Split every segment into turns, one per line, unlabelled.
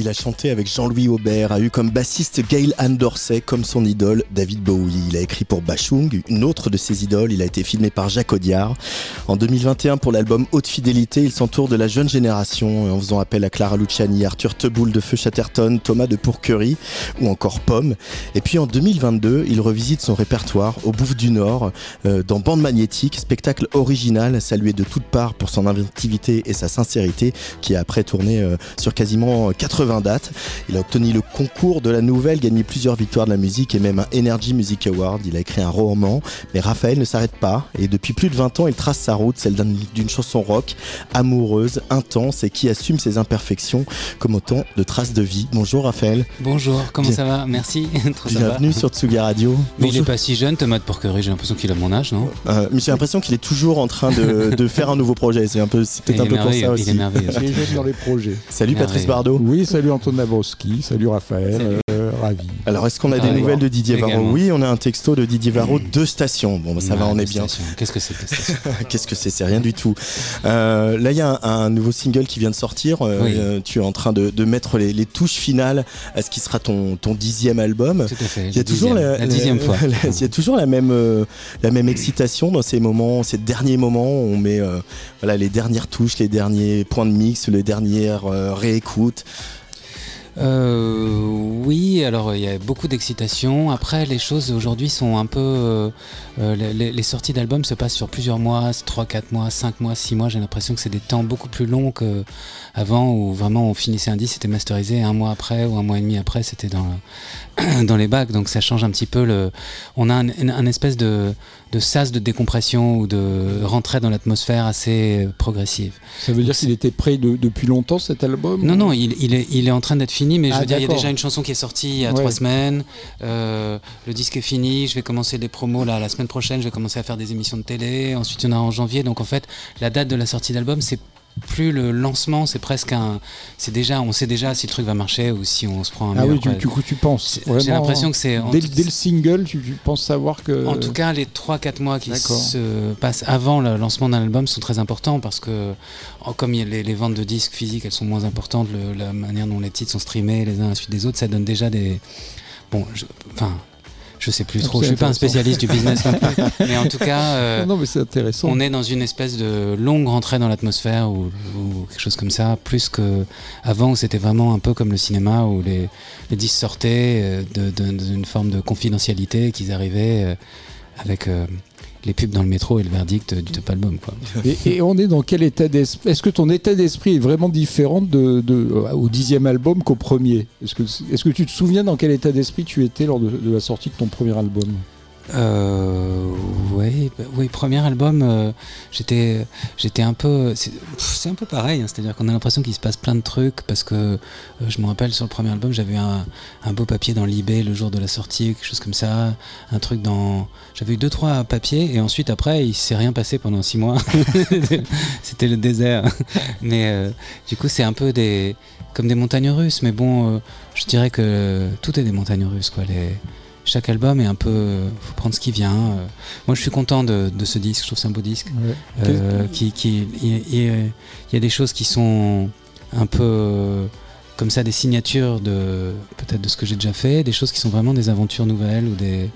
Il a chanté avec Jean-Louis Aubert, a eu comme bassiste Gail Ann Dorsey, comme son idole David Bowie. Il a écrit pour Bachung, une autre de ses idoles. Il a été filmé par Jacques Audiard. En 2021, pour l'album Haute Fidélité, il s'entoure de la jeune génération en faisant appel à Clara Luciani, Arthur Teboul de Feu Chatterton, Thomas de Pourquerie ou encore Pomme. Et puis en 2022, il revisite son répertoire au Bouffe du Nord, euh, dans Bande Magnétique, spectacle original salué de toutes parts pour son inventivité et sa sincérité, qui a après tourné euh, sur quasiment 80 dates. Il a obtenu le concours de la nouvelle, gagné plusieurs victoires de la musique et même un Energy Music Award. Il a écrit un roman, mais Raphaël ne s'arrête pas et depuis plus de 20 ans, il trace sa route, celle d'une chanson rock, amoureuse, intense et qui assume ses imperfections comme autant de traces de vie. Bonjour Raphaël.
Bonjour, comment ça va? Merci.
Bienvenue sur Tsuga Radio.
Mais il est pas si jeune, Thomas de Porquerie, j'ai l'impression qu'il a mon âge, non?
Euh, Mais j'ai l'impression qu'il est toujours en train de, faire un nouveau projet. C'est un peu, peut-être un peu pour ça aussi.
Il est merveilleux.
Il est jeune dans les projets.
Salut Patrice Bardot.
Oui, salut Antoine Nabrowski, salut Raphaël, euh, ravi.
Alors est-ce qu'on a des nouvelles de Didier Varro Oui, on a un texto de Didier Varro, deux stations. Bon, bah, ça va, on est bien.
Qu'est-ce que c'est
Qu'est-ce que c'est? C'est rien du tout. Euh, là, il y a un, nouveau single qui vient de sortir. Euh, tu es en train de, mettre les, touches finales à ce qui sera ton, ton dixième album.
Tout à fait.
Il y a toujours
la, dixième fois.
il y a toujours la même, la même excitation dans ces moments, ces derniers moments où on met voilà, les dernières touches, les derniers points de mix, les dernières réécoutes
euh, Oui, alors il y a beaucoup d'excitation. Après, les choses aujourd'hui sont un peu. Euh, les, sorties d'albums se passent sur plusieurs mois, 3, 4 mois, 5 mois, 6 mois. J'ai l'impression que c'est des temps beaucoup plus longs qu'avant où vraiment on finissait un disque, c'était masterisé un mois après ou un mois et demi après, c'était dans, dans les bacs. Donc ça change un petit peu. Le, on a un espèce de de sas de décompression ou de rentrée dans l'atmosphère assez progressive.
Ça veut dire qu'il était prêt depuis longtemps cet album
Non, non, il, il, est, il, est, en train d'être fini, mais je ah, veux dire, il y a déjà une chanson qui est sortie il y a trois semaines. Euh, le disque est fini, je vais commencer des promos là, la semaine prochaine, je vais commencer à faire des émissions de télé. Ensuite, il y en a en janvier. Donc en fait, la date de la sortie d'album, c'est plus le lancement, c'est presque un. C'est déjà, on sait déjà si le truc va marcher ou si on se prend un.
Ah oui, du, coup, tu penses.
J'ai l'impression que c'est.
Dès, le single, tu, penses savoir que.
En tout cas, les 3-4 mois qui se passent avant le lancement d'un album sont très importants parce que, comme les, les, ventes de disques physiques, elles sont moins importantes, la manière dont les titres sont streamés les uns à la suite des autres, ça donne déjà des. Bon, enfin, je sais plus trop. Je suis pas un spécialiste du business mais en tout cas,
euh, non, mais c'est intéressant.
On est dans une espèce de longue rentrée dans l'atmosphère ou, quelque chose comme ça, plus que avant où c'était vraiment un peu comme le cinéma où les, les disques sortaient euh, d'une forme de confidentialité, qu'ils arrivaient euh, avec les pubs dans le métro et le verdict du top album. Quoi.
Et, on est dans quel état d'esprit? Est-ce que ton état d'esprit est vraiment différent euh, au dixième album qu'au premier? Est-ce que, est que tu te souviens dans quel état d'esprit tu étais lors de, la sortie de ton premier album?
Euh, oui, bah, premier album, euh, j'étais, un peu, c'est un peu pareil, hein, c'est-à-dire qu'on a l'impression qu'il se passe plein de trucs parce que euh, je me rappelle sur le premier album, j'avais un, un, beau papier dans l'eBay le jour de la sortie, quelque chose comme ça, un truc dans, j'avais eu deux trois papiers et ensuite après il s'est rien passé pendant six mois, c'était le désert, mais euh, du coup c'est un peu des, comme des montagnes russes, mais bon, je dirais que tout est des montagnes russes quoi, chaque album est un peu. faut prendre ce qui vient. Euh. Moi, je suis content de, ce disque. Je trouve c'est un beau disque. Euh, qui, il y, a des choses qui sont un peu comme ça, des signatures de peut-être de ce que j'ai déjà fait, des choses qui sont vraiment des aventures nouvelles ou des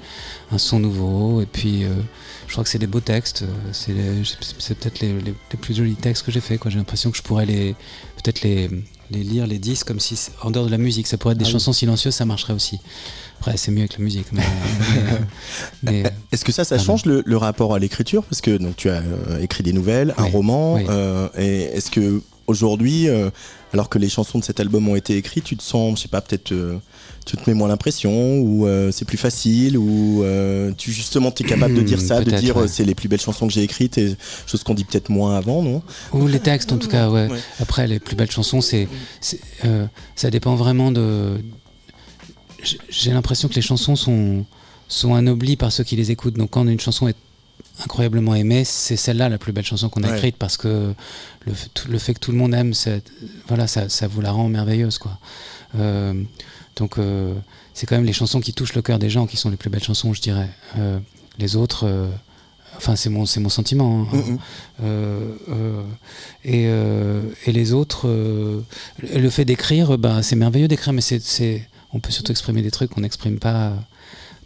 un son nouveau. Et puis, euh, je crois que c'est des beaux textes. C'est peut-être les, plus jolis textes que j'ai fait. J'ai l'impression que je pourrais les peut-être les, lire les disques comme si en dehors de la musique, ça pourrait être des ah chansons silencieuses, ça marcherait aussi. Après, c'est mieux avec la musique.
Euh, Est-ce que ça, ça change le, rapport à l'écriture? Parce que donc, tu as euh, écrit des nouvelles, un roman. Euh, et est-ce que aujourd'hui, alors que les chansons de cet album ont été écrites, tu te sens, je sais pas, peut-être tu te mets moins l'impression ou c'est plus facile ou tu justement es capable de dire ça, de dire c'est les plus belles chansons que j'ai écrites et chose qu'on dit peut-être moins avant, non?
Ou les textes en tout cas, ouais. Après les plus belles chansons, c'est ça dépend vraiment de j'ai l'impression que les chansons sont, sont anoblies par ceux qui les écoutent. Donc quand une chanson est incroyablement aimé, c'est celle-là la plus belle chanson qu'on a
Ouais.
écrite parce que le, f- tout- le fait que tout le monde aime, voilà, ça, ça vous la rend merveilleuse. Quoi. Euh, donc euh, c'est quand même les chansons qui touchent le cœur des gens qui sont les plus belles chansons, je dirais. Euh, les autres, enfin c'est mon, mon sentiment. hein. Et, et les autres, le fait d'écrire, bah, c'est merveilleux d'écrire, mais c'est- on peut surtout exprimer des trucs qu'on n'exprime pas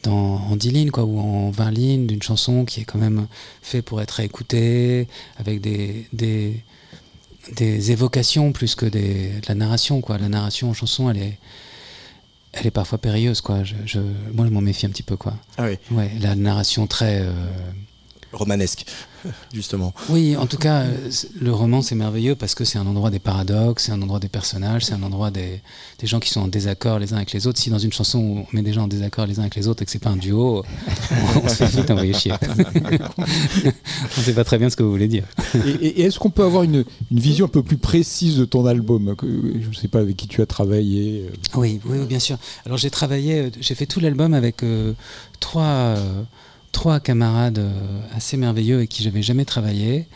dans, en 10 lignes quoi, ou en 20 lignes d'une chanson qui est quand même fait pour être écoutée, avec des, des, des évocations plus que des, de la narration. Quoi. La narration en chanson, elle est, elle est parfois périlleuse. Quoi. Je, je- moi, je m'en méfie un petit peu. Quoi.
Ah oui,
Ouais, la narration très... euh,
romanesque, justement.
oui, en tout cas, le roman c'est merveilleux parce que c'est un endroit des paradoxes, c'est un endroit des personnages, c'est un endroit des, des gens qui sont en désaccord les uns avec les autres. Si dans une chanson on met des gens en désaccord les uns avec les autres et que c'est pas un duo, on, on se fait vite envoyer chier. on sait pas très bien ce que vous voulez dire.
Et, est-ce qu'on peut avoir une, une vision un peu plus précise de ton album Je ne sais pas avec qui tu as travaillé. euh,
Oui, oui, bien sûr. Alors j'ai travaillé, j'ai fait tout l'album avec euh, trois, euh, trois camarades euh, assez merveilleux avec qui j'avais jamais travaillé,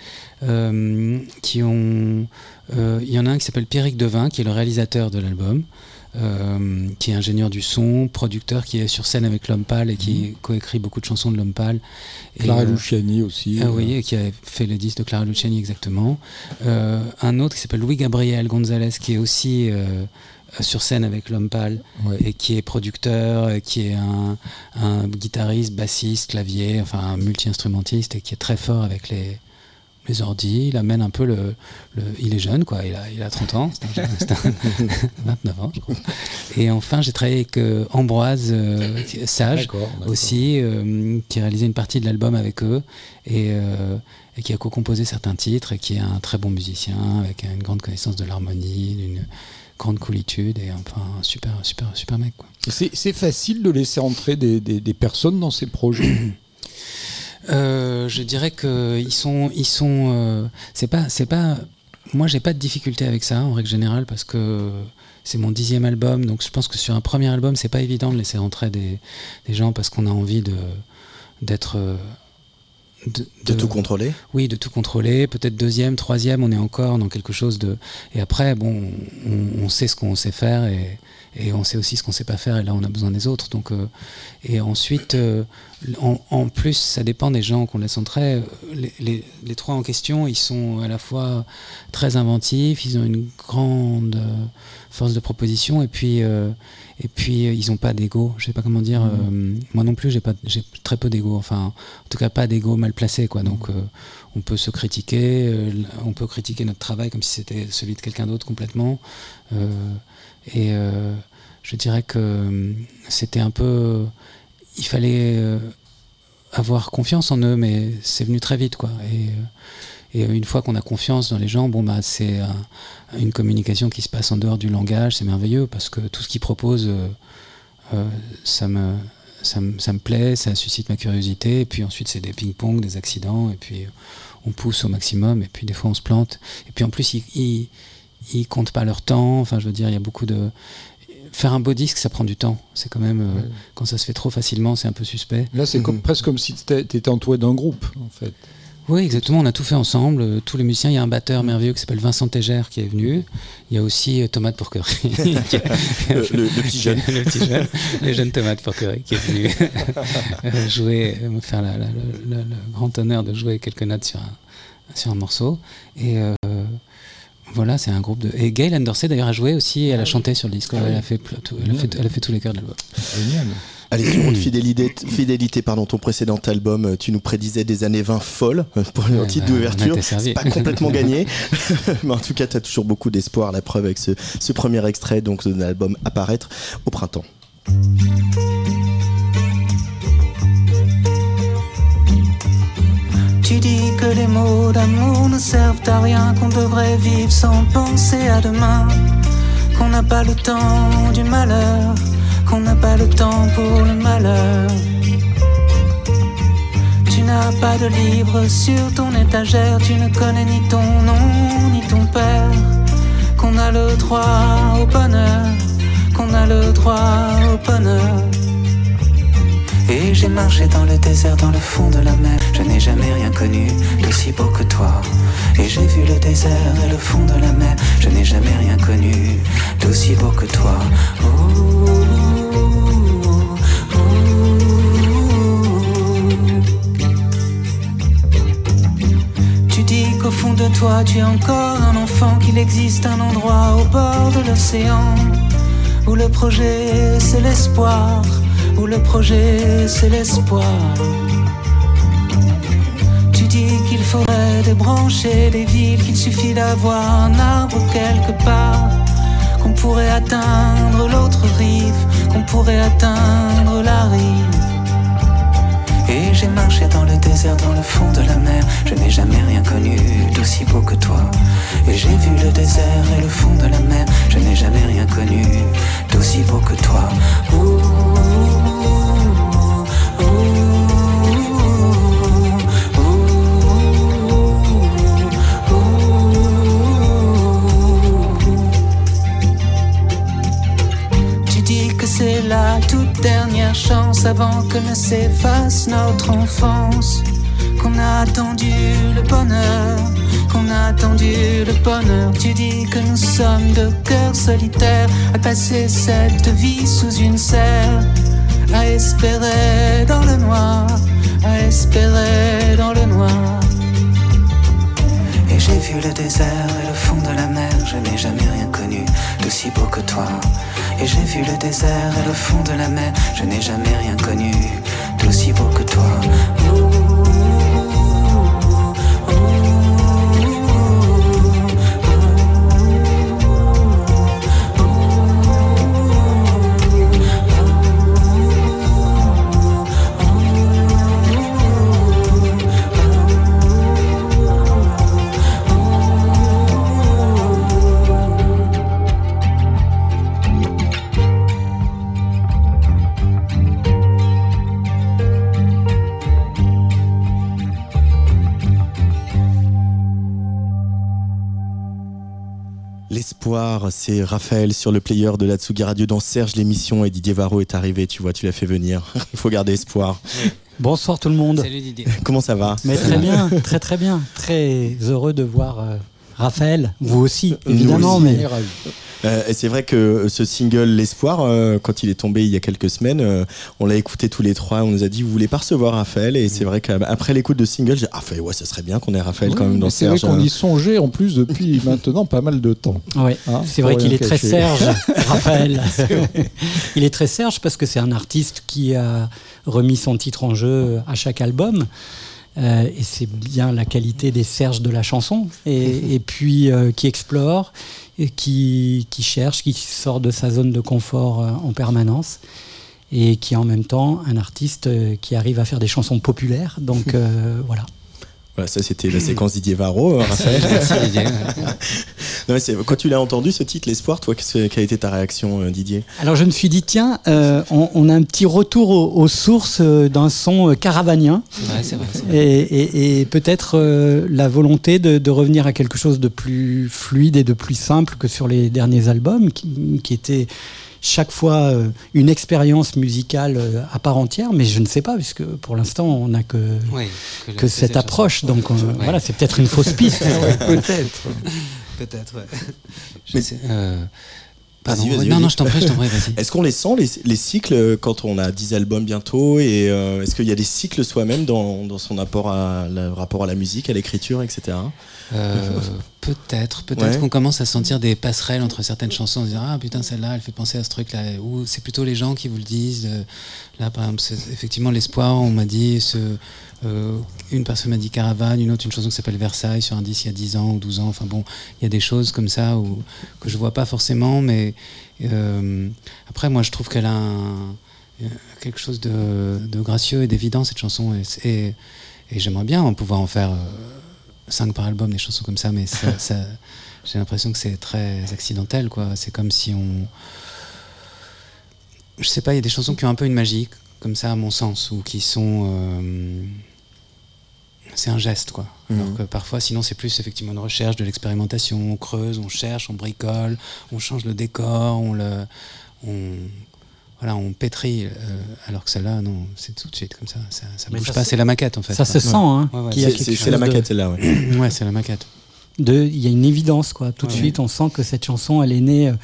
euh, qui ont, euh, il y en a un qui s'appelle Pierrick Devin, qui est le réalisateur de l'album. euh, qui est ingénieur du son, producteur, qui est sur scène avec L'Homme Pâle et qui coécrit beaucoup de chansons de L'Homme Pâle. Et,
Clara Luciani aussi.
ah oui, qui a fait le disque de Clara Luciani exactement. Un autre qui s'appelle Louis Gabriel Gonzalez, qui est aussi sur scène avec L'Homme Pâle
ouais.
et qui est producteur, qui est un, un guitariste, bassiste, clavier, enfin un multi-instrumentiste et qui est très fort avec les, les ordis. Il amène un peu le, le- Il est jeune, quoi. Il a, il a 30 ans. c'est un- c'est un- 29 ans, je crois. Et enfin, j'ai travaillé avec euh, Ambroise euh, Sage aussi, euh, qui a réalisé une partie de l'album avec eux et, et qui a co-composé certains titres et qui est un très bon musicien avec une grande connaissance de l'harmonie, d'une grande coolitude et enfin un super super super mec quoi.
C'est c'est facile de laisser entrer des, des- des personnes dans ces projets.
Euh, je dirais que ils sont ils sont euh, c'est pas c'est pas moi j'ai pas de difficulté avec ça en règle générale parce que c'est mon dixième album donc je pense que sur un premier album c'est pas évident de laisser entrer des, des gens parce qu'on a envie de d'être
De tout contrôler
Oui, de tout contrôler. Peut-être deuxième, troisième, on est encore dans quelque chose de. Et après, bon, on, on sait ce qu'on sait faire et, et on sait aussi ce qu'on sait pas faire. Et là, on a besoin des autres. Donc, euh, et ensuite, euh, en, en plus, ça dépend des gens qu'on laisse entrer. Les, les- les trois en question, ils sont à la fois très inventifs, ils ont une grande euh, force de proposition et puis. euh, et puis euh, ils n'ont pas d'ego, je sais pas comment dire. euh, moi non plus, j'ai pas, j'ai très peu d'ego. Enfin, en tout cas, pas d'ego mal placé, quoi. Donc, euh, on peut se critiquer, on peut critiquer notre travail comme si c'était celui de quelqu'un d'autre complètement. Et je dirais que c'était un peu, il fallait avoir confiance en eux, mais c'est venu très vite, quoi. Et, et une fois qu'on a confiance dans les gens, bon bah c'est un- une communication qui se passe en dehors du langage, c'est merveilleux parce que tout ce qu'ils proposent, euh, euh, ça me ça me, ça me plaît, ça suscite ma curiosité, et puis ensuite c'est des ping-pong, des accidents, et puis on pousse au maximum, et puis des fois on se plante, et puis en plus ils, ils, ils comptent pas leur temps, enfin je veux dire, il y a beaucoup de... Faire un beau disque, ça prend du temps, c'est quand même... euh,
Ouais.
Quand ça se fait trop facilement, c'est un peu suspect.
Là, c'est
Mhm.
presque comme si tu étais entouré d'un groupe, en fait.
Oui, exactement. On a tout fait ensemble. euh, Tous les musiciens. Il y a un batteur merveilleux qui s'appelle Vincent Tégère qui est venu. Il y a aussi euh, Tomate Porquerie.
Le- le- le petit jeune.
le petit jeune. Le jeune Tomate Porquerie qui est venu euh, jouer, me faire la- la- la- la- le grand honneur de jouer quelques notes sur un, sur un morceau. Et euh, voilà, c'est un groupe de. Et Gail Andersey d'ailleurs a joué aussi. Elle a chanté sur le disque.
Ah
elle, a fait, elle, a fait, elle a fait tous les chœurs de l'album.
Génial.
Allez, sur Haute fidélité, fidélité pardon, ton précédent album, euh, tu nous prédisais des années 20 folles euh, pour le
Ouais,
titre
bah, on
d'ouverture. C'est pas complètement gagné, mais en tout cas, tu as toujours beaucoup d'espoir. La preuve avec ce, ce premier extrait donc de l'album apparaître au printemps.
Tu dis que les mots d'amour ne servent à rien, qu'on devrait vivre sans penser à demain, n'a pas le temps du malheur, qu'on n'a pas le temps pour le malheur. Tu n'as pas de livre sur ton étagère, tu ne connais ni ton nom ni ton père, qu'on a le droit au bonheur, qu'on a le droit au bonheur. Et j'ai marché dans le désert, dans le fond de la mer. Je n'ai jamais rien connu d'aussi beau que toi. Et j'ai vu le désert et le fond de la mer. Je n'ai jamais rien connu d'aussi beau que toi. Tu dis qu'au fond de toi tu es encore un enfant, qu'il existe un endroit au bord de l'océan où le projet c'est l'espoir, où le projet c'est l'espoir. Qu'il faudrait débrancher les villes, qu'il suffit d'avoir un arbre quelque part, qu'on pourrait atteindre l'autre rive, qu'on pourrait atteindre la rive. Et j'ai marché dans le désert, dans le fond de la mer. Je n'ai jamais rien connu d'aussi beau que toi. Et j'ai vu le désert et le fond de la mer. Je n'ai jamais rien connu d'aussi beau que toi. Dernière chance avant que ne s'efface notre enfance. Qu'on a attendu le bonheur, qu'on a attendu le bonheur. Tu dis que nous sommes de cœurs solitaires à passer cette vie sous une serre, à espérer dans le noir, à espérer dans le noir. Et j'ai vu le désert de la mer, je n'ai jamais rien connu d'aussi beau que toi. Et j'ai vu le désert et le fond de la mer. Je n'ai jamais rien connu d'aussi beau que toi.
C'est Raphaël sur le player de la Tsugi Radio dans Serge l'émission et Didier Varro est arrivé, tu vois, tu l'as fait venir. Il faut garder espoir.
Bonsoir tout le monde.
Salut Didier.
Comment ça va?
Mais très bien, très très bien. Très heureux de voir euh, Raphaël, vous aussi, évidemment. Mais...
Euh, et c'est vrai que ce single L'espoir, euh, quand il est tombé il y a quelques semaines, euh, on l'a écouté tous les trois. On nous a dit vous voulez pas recevoir Raphaël? Et c'est vrai qu'après l'écoute de single, j'ai dit ah ouais, ça serait bien qu'on ait Raphaël quand même dans
C'est vrai qu'on y songeait en plus depuis maintenant pas mal de temps.
Oui, hein, c'est vrai qu'il est très Serge, Raphaël. il est très Serge parce que c'est un artiste qui a remis son titre en jeu à chaque album. et c'est bien la qualité des Serges de la chanson, et, et puis qui explore, et qui, qui, cherche, qui sort de sa zone de confort euh, en permanence et qui est en même temps un artiste euh, qui arrive à faire des chansons populaires. Donc euh, voilà.
Voilà, ça c'était la séquence Didier Varro, Raphaël. Merci Didier. quand tu l'as entendu ce titre, L'espoir, toi, quelle a été ta réaction, Didier?
Alors je me suis dit, tiens, on, a un petit retour aux, sources d'un son caravanien.
c'est vrai.
Et, et, peut-être la volonté de, de, revenir à quelque chose de plus fluide et de plus simple que sur les derniers albums, qui, qui étaient chaque fois euh, une expérience musicale euh, à part entière, mais je ne sais pas, puisque pour l'instant, on n'a que, que, cette approche. Donc voilà, c'est peut-être une fausse piste.
peut-être. peut-être, ouais. non, non, je t'en prie, je t'en prie, vas-y.
Est-ce qu'on les sent, les, les, cycles, quand on a 10 albums bientôt Et euh, est-ce qu'il y a des cycles soi-même dans, dans, son rapport à, rapport à la musique, à l'écriture, etc.
Euh, peut-être, peut-être qu'on commence à sentir des passerelles entre certaines chansons, en disant ah putain celle-là, elle fait penser à ce truc-là. Ou c'est plutôt les gens qui vous le disent. Euh, là, par exemple, effectivement l'espoir. On m'a dit ce, euh, une personne m'a dit Caravane, une autre une chanson qui s'appelle Versailles sur un disque il y a 10 ans ou 12 ans. Enfin bon, il y a des choses comme ça où, que je vois pas forcément, mais après moi je trouve qu'elle a quelque chose de, gracieux et d'évident cette chanson et, et j'aimerais bien en pouvoir en faire 5 par album, des chansons comme ça, mais ça, j'ai l'impression que c'est très accidentel, quoi. C'est comme si on. Je sais pas, il y a des chansons qui ont un peu une magie, comme ça, à mon sens, ou qui sont. Euh, c'est un geste, quoi. Mhm. Alors que parfois, sinon, c'est plus effectivement une recherche, de l'expérimentation. On creuse, on cherche, on bricole, on change le décor, on le. On, voilà, on pétrit, euh, alors que celle-là, non, c'est tout de suite comme ça, ça, ça bouge
ça
pas, c'est la maquette en fait.
Ça se sent, hein,
Ouais, ouais.
C'est- la
de-
maquette celle-là. ouais.
Ouais, c'est la maquette.
il y a une évidence quoi. Tout de suite, on sent que cette chanson, elle est née euh,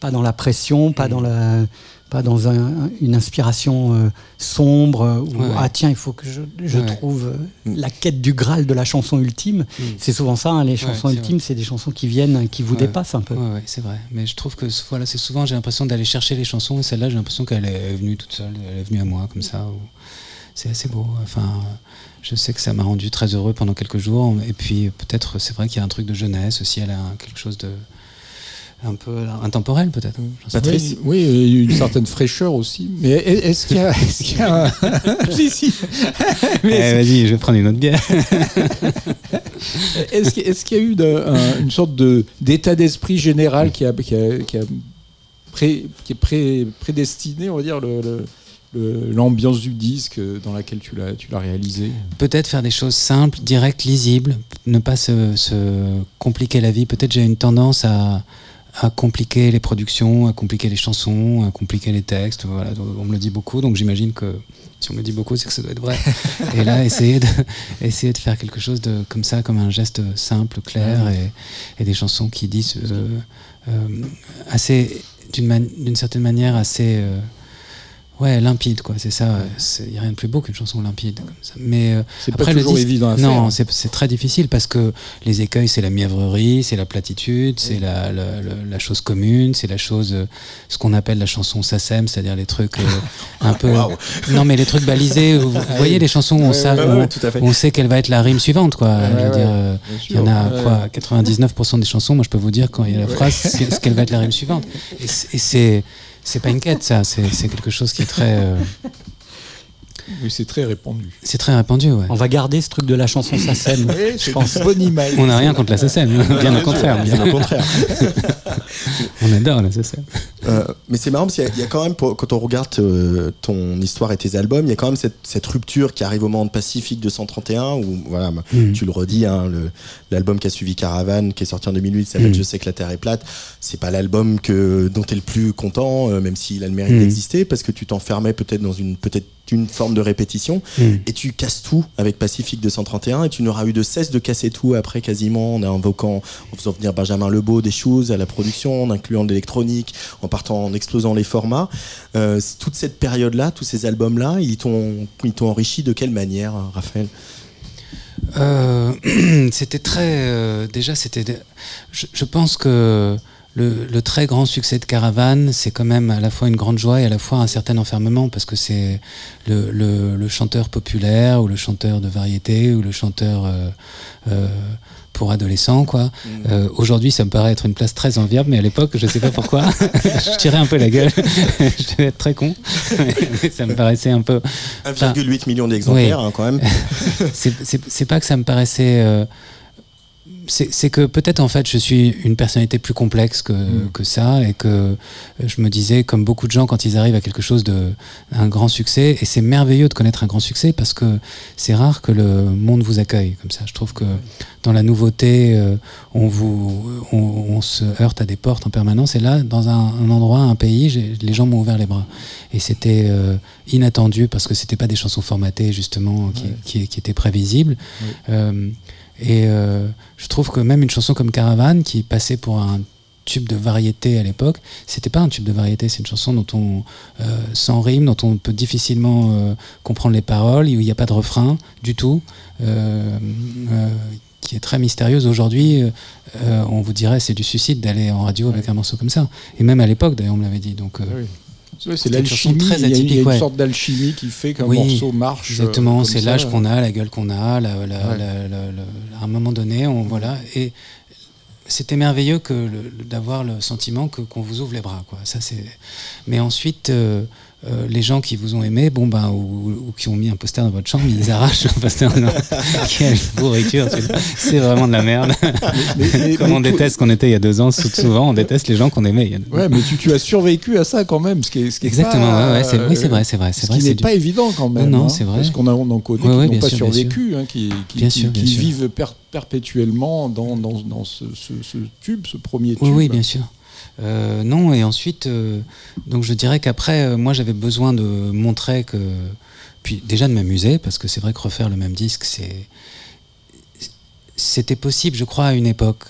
pas dans la pression,
Mm.
pas dans la, pas dans un- une inspiration euh, sombre euh, où
Ouais.
ah tiens, il faut que je, je
Ouais.
trouve euh,
Mm.
la quête du graal de la chanson ultime.
Mm.
C'est souvent ça, hein, les chansons ultimes, c'est des chansons qui viennent, qui vous dépassent un peu.
Ouais, c'est vrai. Mais je trouve que voilà, c'est souvent, j'ai l'impression d'aller chercher les chansons et celle-là, j'ai l'impression qu'elle est venue toute seule, elle est venue à moi comme ça. ou- C'est assez beau. Enfin, je sais que ça m'a rendu très heureux pendant quelques jours. Et puis peut-être, c'est vrai qu'il y a un truc de jeunesse aussi. Elle a quelque chose de un peu intemporel peut-être. Sais
Patrice
Oui, oui, une certaine fraîcheur aussi. Mais est- est-ce qu'il y a, est-ce qu'il y a un... Si, si. Mais
Eh, vas-y, je vais prendre une autre bière.
Est-ce qu'il est-ce qu'il y a eu de- un- une sorte de, d'état d'esprit général qui, a, qui, a- qui a pré- qui est pré- prédestiné, on va dire, le- le- le- l'ambiance du disque dans laquelle tu l'as, tu l'as réalisé?
Peut-être faire des choses simples, directes, lisibles, ne pas se, se compliquer la vie. Peut-être j'ai une tendance à, à compliquer les productions, à compliquer les chansons, à compliquer les textes. Voilà, on me le dit beaucoup, donc j'imagine que si on me le dit beaucoup, c'est que ça doit être vrai. Et là, essayer de, essayer de faire quelque chose de comme ça, comme un geste simple, clair, et, et des chansons qui disent euh, euh, assez, d'une man- d'une certaine manière, assez euh, Ouais, limpide, quoi, c'est ça. Il n'y a rien de plus beau qu'une chanson limpide comme ça. Mais euh,
C'est
après,
pas
le
toujours
disque-
évident à
non, c'est très difficile parce que les écueils, c'est la mièvrerie, c'est la platitude, c'est la, la, la- la chose commune, c'est la chose, euh, ce qu'on appelle la chanson SACEM, c'est-à-dire les trucs euh, un peu. Non, mais les trucs balisés. Vous, vous voyez les chansons où on,
Ouais,
sa-
ouais,
où
Ouais,
on- sait quelle va être la rime suivante, quoi.
Ouais,
Je veux
ouais,
dire, euh, il y en a quoi 99% des chansons, moi je peux vous dire quand il y a la phrase, ce qu'elle va être la rime suivante. Et c'est- c'est pas une quête, ça. C'est c'est quelque chose qui est très,
Oui, c'est très répandu.
c'est très répandu, ouais.
On va garder ce truc de la chanson SACEM.
Oui, c'est une bonne image.
On n'a rien contre la SSM, bien au contraire.
Bien au contraire.
On adore la SSM.
Euh, mais c'est marrant parce qu'il y a- il y, a quand même, pour- quand on regarde euh, ton histoire et tes albums, il y a quand même cette, cette rupture qui arrive au moment de Pacifique 231 où, voilà, bah,
Mhm.
tu le redis, hein, l'album qui a suivi Caravane, qui est sorti en 2008, s'appelle
Mhm.
Je sais que la Terre est plate. C'est pas l'album que dont tu es le plus content, euh, même s'il a le mérite
Mhm.
d'exister, parce que tu t'enfermais peut-être dans une peut-être une forme de répétition et tu casses tout avec Pacifique 231 et tu n'auras eu de cesse de casser tout après quasiment en invoquant, en faisant venir Benjamin Lebeau des choses à la production, en incluant de l'électronique, en partant, en explosant les formats. Euh, toute cette période-là, tous ces albums-là, ils t'ont, enrichi de quelle manière, Raphaël?
Euh, c'était très. euh, déjà, c'était. je pense que le, le très grand succès de Caravane, c'est quand même à la fois une grande joie et à la fois un certain enfermement parce que c'est le, le- le chanteur populaire ou le chanteur de variété ou le chanteur euh, euh, pour adolescents, quoi. Euh, Aujourd'hui, ça me paraît être une place très enviable, mais à l'époque, je sais pas pourquoi, je tirais un peu la gueule. je devais être très con, mais ça me paraissait un peu.
1,8 million d'exemplaires, hein, quand même.
c'est pas que ça me paraissait. C'est que peut-être en fait je suis une personnalité plus complexe que, que ça et que euh, je me disais comme beaucoup de gens quand ils arrivent à quelque chose de un grand succès et c'est merveilleux de connaître un grand succès parce que c'est rare que le monde vous accueille comme ça. Je trouve que dans la nouveauté euh, on vous on, on se heurte à des portes en permanence et là dans un, un endroit un pays les gens m'ont ouvert les bras. Et c'était euh, inattendu parce que c'était pas des chansons formatées justement qui, qui, qui étaient prévisibles. Euh, et euh, je trouve que même une chanson comme Caravane, qui passait pour un tube de variété à l'époque, c'était pas un tube de variété, c'est une chanson dont on euh, sans rime, dont on peut difficilement euh, comprendre les paroles, où il n'y a pas de refrain du tout, qui est très mystérieuse aujourd'hui. on vous dirait c'est du suicide d'aller en radio avec un morceau comme ça. Et même à l'époque, d'ailleurs, on me l'avait dit. Donc, euh,
Oui. C'est vrai,
C'est
l'alchimie.
très
Il y a, il y a
atypique,
une
ouais.
sorte d'alchimie qui fait qu'un
Oui,
morceau marche. euh,
Exactement, c'est l'âge qu'on a, la gueule qu'on a, la- la-
Ouais.
la- la- la- à un moment donné, on voilà. Et c'était merveilleux que d'avoir le sentiment que qu'on vous ouvre les bras, quoi. Ça c'est. Mais ensuite, euh, euh, les gens qui vous ont aimé, bon ben, ou, ou qui ont mis un poster dans votre chambre, ils arrachent le poster. Quelle pourriture. C'est vraiment de la merde.
Mais- mais-
Comme
mais
on déteste qu'on était il y a deux ans, sou- souvent on déteste les gens qu'on aimait. il y a deux-
Ouais, mais tu, tu as survécu à ça quand même, ce qui est, ce qui est
Exactement,
pas,
ouais, ouais, c'est,
euh,
oui, c'est vrai, c'est vrai, c'est
Ce
vrai.
n'est
du-
pas évident quand même.
Non, non,
hein,
c'est vrai.
Parce qu'on a, en
Ouais,
qui n'ont
bien
pas
sûr,
survécu, hein, qui, qui,
Bien
qui-
sûr, bien
qui
sûr.
vivent per- perpétuellement dans, dans, dans ce, ce- ce tube, ce premier tube.
Oui, oui, bien sûr. Euh, non, et ensuite, euh, donc je dirais qu'après, euh, moi j'avais besoin de montrer que. Puis déjà de m'amuser, parce que c'est vrai que refaire le même disque, c'est. C'était possible, je crois, à une époque,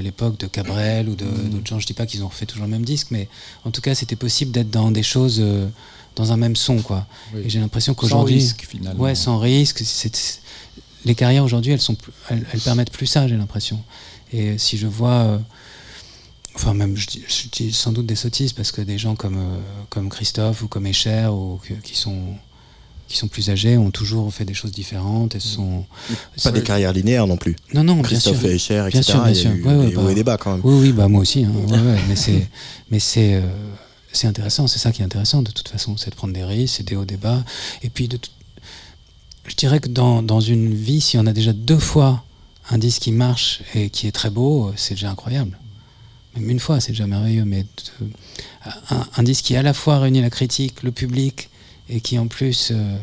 l'époque de Cabrel ou de, mmh. d'autres gens. Je dis pas qu'ils ont refait toujours le même disque, mais en tout cas, c'était possible d'être dans des choses, dans un même son, quoi. Et j'ai l'impression qu'aujourd'hui,
sans risque, finalement.
Ouais, sans risque. les carrières aujourd'hui, elles sont, elles, elles, permettent plus ça, j'ai l'impression. Et si je vois enfin même je, dis sans doute des sottises parce que des gens comme, euh, comme Christophe ou comme Escher ou qui sont qui sont plus âgés ont toujours fait des choses différentes et sont
pas des carrières linéaires non plus.
Non non,
Christophe
bien
et Escher, etc. Bien sûr, bien sûr. Il y a eu des hauts et des bas quand même.
Oui oui bah moi aussi. Hein. mais c'est mais c'est euh, c'est intéressant, c'est ça qui est intéressant de toute façon, c'est de prendre des risques, c'est des hauts des bas et puis de je dirais que dans, dans une vie, si on a déjà deux fois un disque qui marche et qui est très beau, c'est déjà incroyable même une fois, c'est déjà merveilleux, mais un, disque qui à la fois réunit la critique, le public, et qui en plus, euh,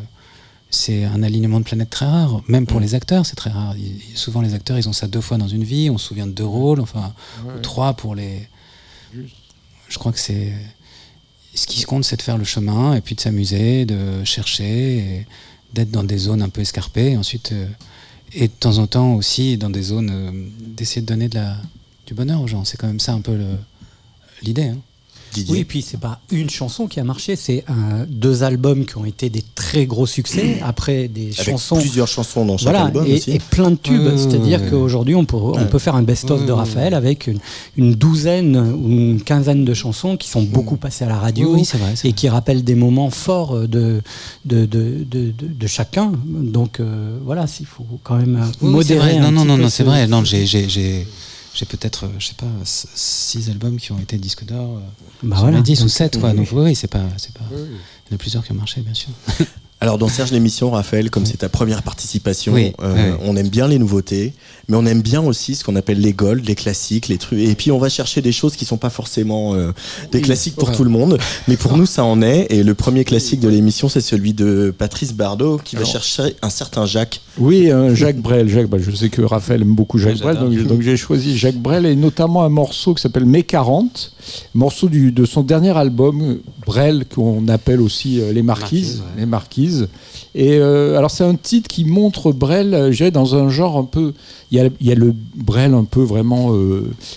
c'est un alignement de planètes très rare. Même pour mm. les acteurs, c'est très rare. souvent, les acteurs, ils ont ça deux fois dans une vie. On se souvient de deux rôles, enfin, ou trois pour les. Je crois que c'est. Ce qui compte, c'est de faire le chemin, et puis de s'amuser, de chercher, d'être dans des zones un peu escarpées, et ensuite. Euh, et de temps en temps aussi dans des zones, euh, d'essayer de donner de la, du bonheur aux gens. C'est quand même ça un peu l'idée. Hein.
Oui, et puis c'est pas une chanson qui a marché, c'est deux albums qui ont été des très gros succès. Après des
Avec
chansons,
plusieurs chansons dans chaque album
et,
aussi.
et plein de tubes. C'est-à-dire qu'aujourd'hui on peut on peut faire un best-of de Raphaël avec une, douzaine ou une quinzaine de chansons qui sont beaucoup passées à la radio et qui rappellent des moments forts de de, de, de, chacun. Donc euh, voilà, s'il faut quand même modérer.
Non, non, non, non, c'est vrai. Non, j'ai j'ai peut-être, euh, je sais pas, six albums qui ont été disques d'or. Euh, bah voilà. 10 ou 7, quoi. Donc oui, c'est pas, c'est pas. Il y en a plusieurs qui ont marché, bien sûr.
Alors dans Serge l'émission, Raphaël, comme c'est ta première participation, euh, on aime bien les nouveautés, mais on aime bien aussi ce qu'on appelle les golds, les classiques, les trucs. Et puis on va chercher des choses qui sont pas forcément euh, des classiques pour tout le monde, mais pour nous ça en est. Et le premier classique de l'émission, c'est celui de Patrice Bardot qui va chercher un certain Jacques.
Oui, Jacques Brel. Jacques, bah, je sais que Raphaël aime beaucoup Jacques Brel, donc, j'ai choisi Jacques Brel et notamment un morceau qui s'appelle Mai 40, morceau du, de son dernier album Brel qu'on appelle aussi euh, les Marquises, les Marquises. Et euh, alors c'est un titre qui montre Brel, euh, j'ai dans un genre un peu, il y a, y a, le Brel un peu vraiment,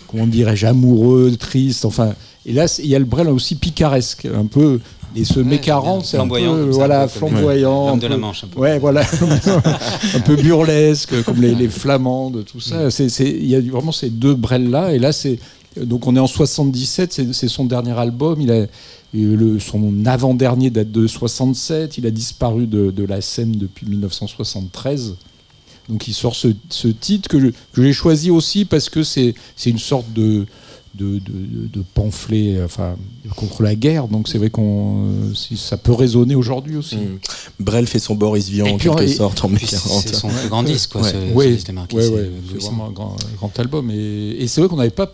comment dirais-je, amoureux, triste, enfin. Et là il y a le Brel aussi picaresque, un peu. Et ce mai 40, c'est un peu voilà, flamboyant.
Un de la Manche. Un
peu. Ouais, voilà. un peu burlesque, comme les, les Flamandes, tout ça. Il y a vraiment ces deux Brels-là. Et là, c'est donc on est en 77, c'est son dernier album. Il a, le, son avant-dernier date de 67. Il a disparu de, la scène depuis 1973. Donc il sort ce, titre que j'ai choisi aussi parce que c'est une sorte de, de, de, pamphlets enfin, contre la guerre. Donc c'est vrai qu'on ça peut résonner aujourd'hui aussi. Mmh.
Brel fait son Boris Vian en quelque sorte en
C'est son plus grand disque, quoi,
ouais. ce, marqué, c'est vraiment un grand, grand album. Et, et c'est vrai qu'on n'avait pas,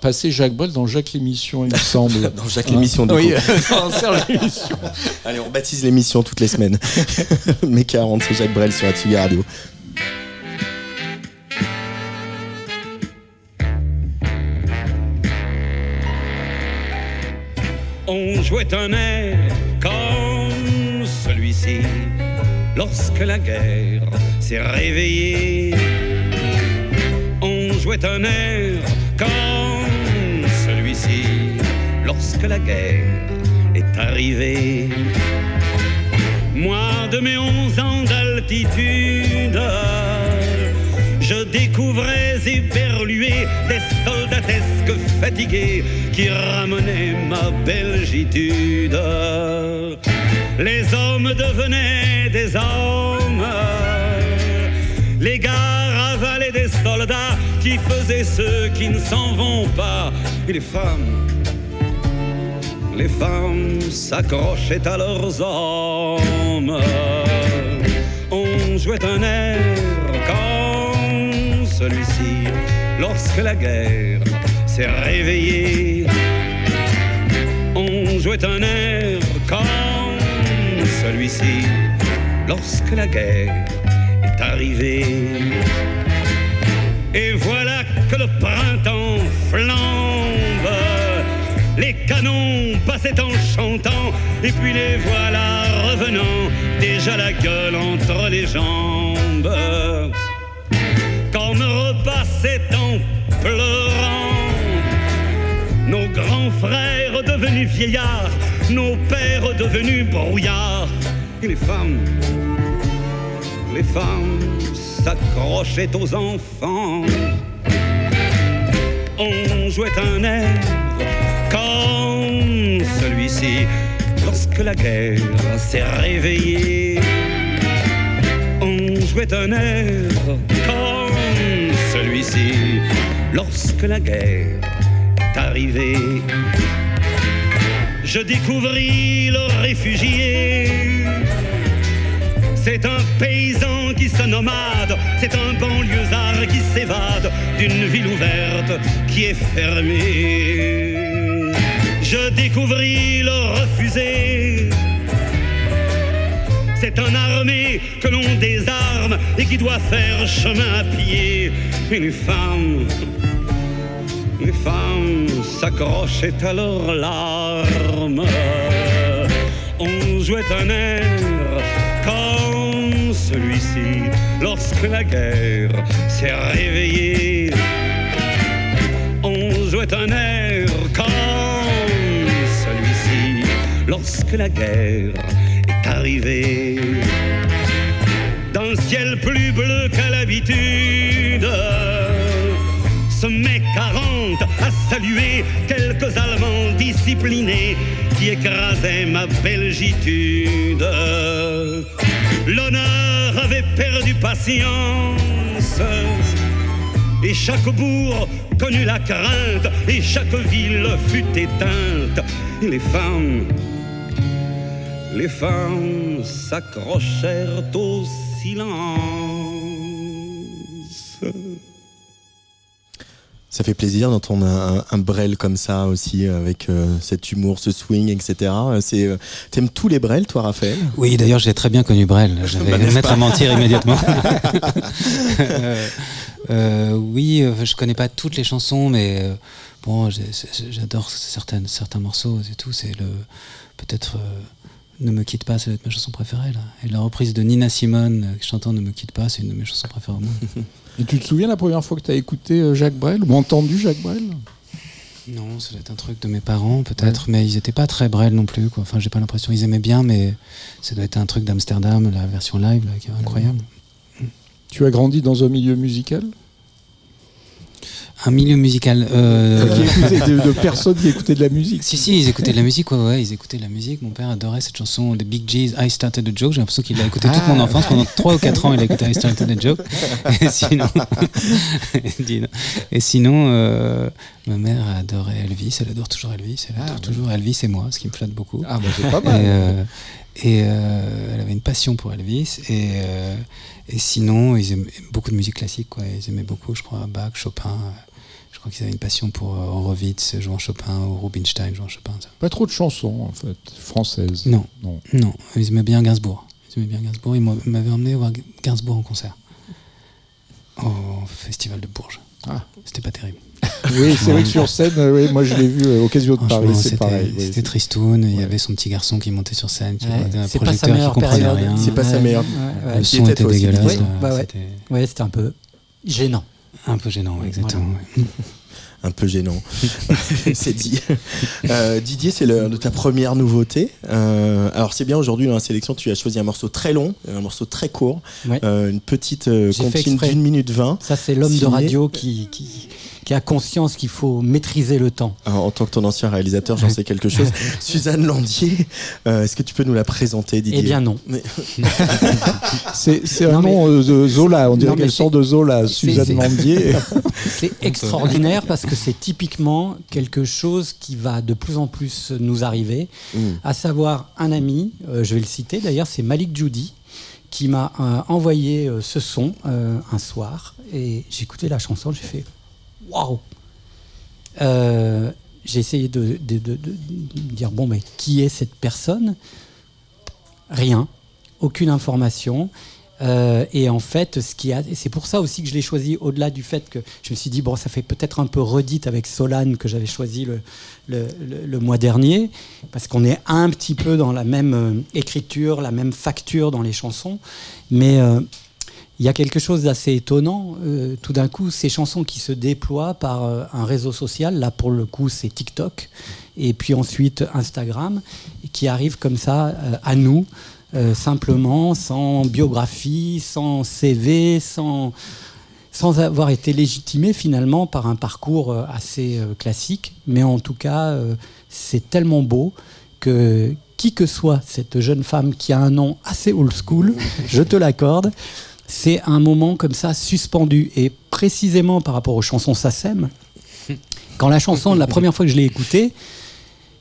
passé Jacques Brel dans Jacques l'émission, il me semble.
dans Jacques l'émission,
du oui, dans Serge l'émission.
Allez, on baptise l'émission toutes les semaines. Mais 40, c'est Jacques Brel sur Atsugi Radio.
On jouait un air comme celui-ci lorsque la guerre s'est réveillée. On jouait un air comme celui-ci lorsque la guerre est arrivée. Moi, de mes onze ans d'altitude, je découvrais éberlué des soldatesques fatigués qui ramenaient ma belgitude. Les hommes devenaient des hommes, les gars avalaient des soldats qui faisaient ceux qui ne s'en vont pas, et les femmes. Les femmes s'accrochaient à leurs hommes. On jouait un air celui-ci lorsque la guerre s'est réveillée. On jouait un air comme celui-ci lorsque la guerre est arrivée. Et voilà que le printemps flambe les canons passaient en chantant, et puis les voilà revenant, déjà la gueule entre les jambes. Repassaient en pleurant, nos grands frères devenus vieillards, nos pères devenus brouillards, et les femmes, les femmes s'accrochaient aux enfants. On jouait un air comme celui-ci lorsque la guerre s'est réveillée. On jouait un air lorsque la guerre est arrivée. Je découvris le réfugié. C'est un paysan qui se nomade, c'est un banlieusard qui s'évade d'une ville ouverte qui est fermée. Je découvris le refusé. C'est un armé que l'on désarme et qui doit faire chemin à pied. Et les femmes, les femmes s'accrochaient à leurs larmes. On jouait un air comme celui-ci lorsque la guerre s'est réveillée. On jouait un air comme celui-ci lorsque la guerre arrivée. D'un ciel plus bleu qu'à l'habitude, ce mai 40 a salué quelques Allemands disciplinés qui écrasaient ma belgitude. L'honneur avait perdu patience. Et chaque bourg connut la crainte, et chaque ville fut éteinte. Les femmes, les femmes s'accrochèrent au silence.
Ça fait plaisir d'entendre un, un Brel comme ça aussi, avec euh, cet humour, ce swing, etc. C'est, euh, T'aimes tous les Brel, toi, Raphaël?
Oui, d'ailleurs, j'ai très bien connu Brel. Je vais
Bah,
me mettre
pas
à mentir immédiatement. Euh, euh, oui, euh, je connais pas toutes les chansons, mais euh, bon, j'ai- j'ai- j'adore certaines, certains morceaux et tout. C'est le peut-être euh, Ne me quitte pas, ça doit être ma chanson préférée là. Et la reprise de Nina Simone euh, chantant Ne me quitte pas, c'est une de mes chansons préférées au monde.
Et tu te souviens la première fois que tu as écouté euh, Jacques Brel ou entendu Jacques Brel?
Non, ça doit être un truc de mes parents peut-être, mais ils étaient pas très Brel non plus. Quoi. Enfin, j'ai pas l'impression. Ils aimaient bien, mais ça doit être un truc d'Amsterdam, la version live, là, qui est incroyable.
Tu as grandi dans un milieu musical?
Un milieu musical. euh,
de, de personnes qui écoutaient de la musique
Si, si, ils écoutaient de la musique, ouais, ouais, ils écoutaient de la musique. Mon père adorait cette chanson des Big G's, I Started a Joke. J'ai l'impression qu'il l'a écouté toute
Ah,
mon enfance. Pendant 3 ou 4 ans, il a écouté I Started a Joke. Et sinon, et euh, ma mère adorait Elvis, elle adore toujours Elvis. Elle
Ah,
adore
ouais.
toujours Elvis et moi, ce qui me flatte beaucoup.
Ah, bah c'est pas
Et,
mal.
euh, et, euh, elle avait une passion pour Elvis. Et, et sinon, ils aimaient beaucoup de musique classique. Quoi. Ils aimaient beaucoup, je crois, Bach, Chopin. Je crois qu'ils avaient une passion pour euh, Horowitz jouant Chopin ou Rubinstein jouant Chopin. ça.
Pas trop de chansons, en fait, françaises.
Non.
Non.
Non, ils aimaient bien Gainsbourg. Ils aimaient bien Gainsbourg. Ils m'avaient emmené voir Gainsbourg en concert. Au festival de Bourges.
Ah.
C'était pas terrible.
Oui, c'est vrai que sur scène, euh, oui, moi je l'ai vu euh, occasion de
Franchement,
parler, c'est
c'était
pareil.
c'était tristoun. Il y avait son petit garçon qui montait sur scène, qui
Ouais,
avait un
c'est pas sa
projecteur qui
meilleure
comprenait
période.
rien.
C'est pas sa meilleure-
ouais,
Le son
était
dégueulasse.
Oui,
là.
bah.
C'était
un peu gênant.
un peu gênant, ouais, exactement. ouais.
Un peu gênant. c'est dit. Euh, Didier, c'est l'heure de ta première nouveauté. Euh, alors c'est bien aujourd'hui dans la sélection, tu as choisi un morceau très long, un morceau très court,
Ouais.
euh, une petite euh,
exprès.
d'une minute vingt.
Ça, c'est l'homme de radio qui, qui, qui a conscience qu'il faut maîtriser le temps.
Alors, en tant que ton ancien réalisateur, j'en sais quelque chose. Suzanne Landier, euh, est-ce que tu peux nous la présenter, Didier
Eh bien, non.
C'est c'est un
mais-
nom euh, de Zola, on dirait qu'elle sort de Zola, Suzanne Landier.
C'est extraordinaire parce que c'est typiquement quelque chose qui va de plus en plus nous arriver,
Mm.
à savoir un ami, euh, je vais le citer d'ailleurs, c'est Malik Judy, qui m'a euh, envoyé euh, ce son euh, un soir et j'ai écouté la chanson, j'ai fait waouh Euh, J'ai essayé de, de- dire bon, mais qui est cette personne? Rien, aucune information. Euh, et en fait, ce qui a, c'est pour ça aussi que je l'ai choisi, au-delà du fait que je me suis dit, bon, ça fait peut-être un peu redite avec Solane que j'avais choisi le, le, le, mois dernier, parce qu'on est un petit peu dans la même euh, écriture, la même facture dans les chansons. Mais il y a quelque chose d'assez étonnant. Euh, tout d'un coup, ces chansons qui se déploient par euh, un réseau social, là pour le coup c'est TikTok, et puis ensuite Instagram, qui arrivent comme ça euh, à nous, simplement, sans biographie, sans CV, sans, sans avoir été légitimé finalement par un parcours assez classique. Mais en tout cas, c'est tellement beau que qui que soit cette jeune femme qui a un nom assez old school, je te l'accorde, c'est un moment comme ça suspendu. Et précisément par rapport aux chansons SACEM, quand la chanson, la première fois que je l'ai écoutée,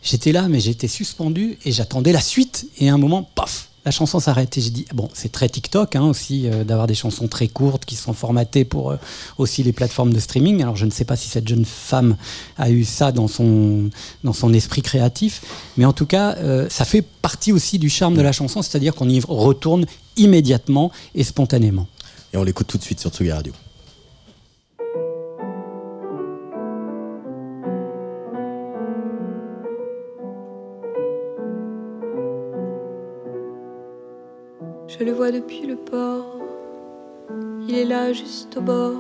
j'étais là, mais j'étais suspendu et j'attendais la suite. Et à un moment, paf, la chanson s'arrête. Et j'ai dit, bon, c'est très TikTok hein, aussi, euh, d'avoir des chansons très courtes qui sont formatées pour euh, aussi les plateformes de streaming. Alors je ne sais pas si cette jeune femme a eu ça dans son, dans son esprit créatif, mais en tout cas, euh, ça fait partie aussi du charme de la chanson, c'est-à-dire qu'on y retourne immédiatement et spontanément.
Et on l'écoute tout de suite sur Tsugi Radio.
Je le vois depuis le port. Il est là juste au bord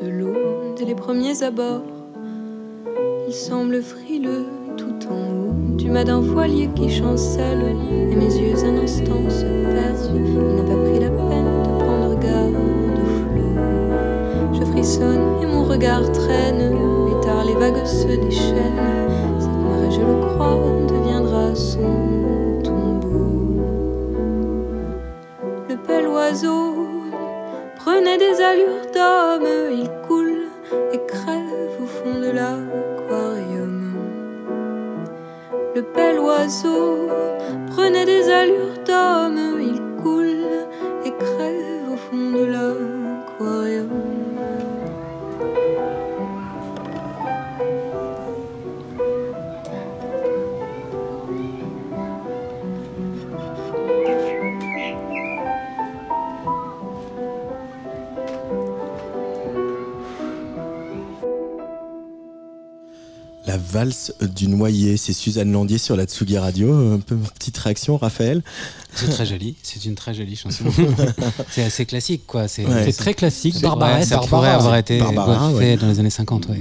de l'eau dès les premiers abords. Il semble frileux tout en haut du mât d'un voilier qui chancelle. Et mes yeux un instant se perdent. Il n'a pas pris la peine de prendre garde au flot. Je frissonne et mon regard traîne. Et tard les vagues se déchaînent. Cette marée, je le crois, deviendra son bel oiseau prenait des allures d'homme. Il coule et crève au fond de l'aquarium. Le bel oiseau prenait des allures d'homme, il coule
valse du noyer, c'est Suzanne Landier sur la Tsugi Radio. Un peu petite réaction, Raphaël?
C'est très joli, c'est une très jolie chanson. c'est assez classique, quoi. C'est
Ouais,
très classique, Barbara.
ça pourrait avoir été
Barbara,
fait
ouais.
dans les années 50, ouais.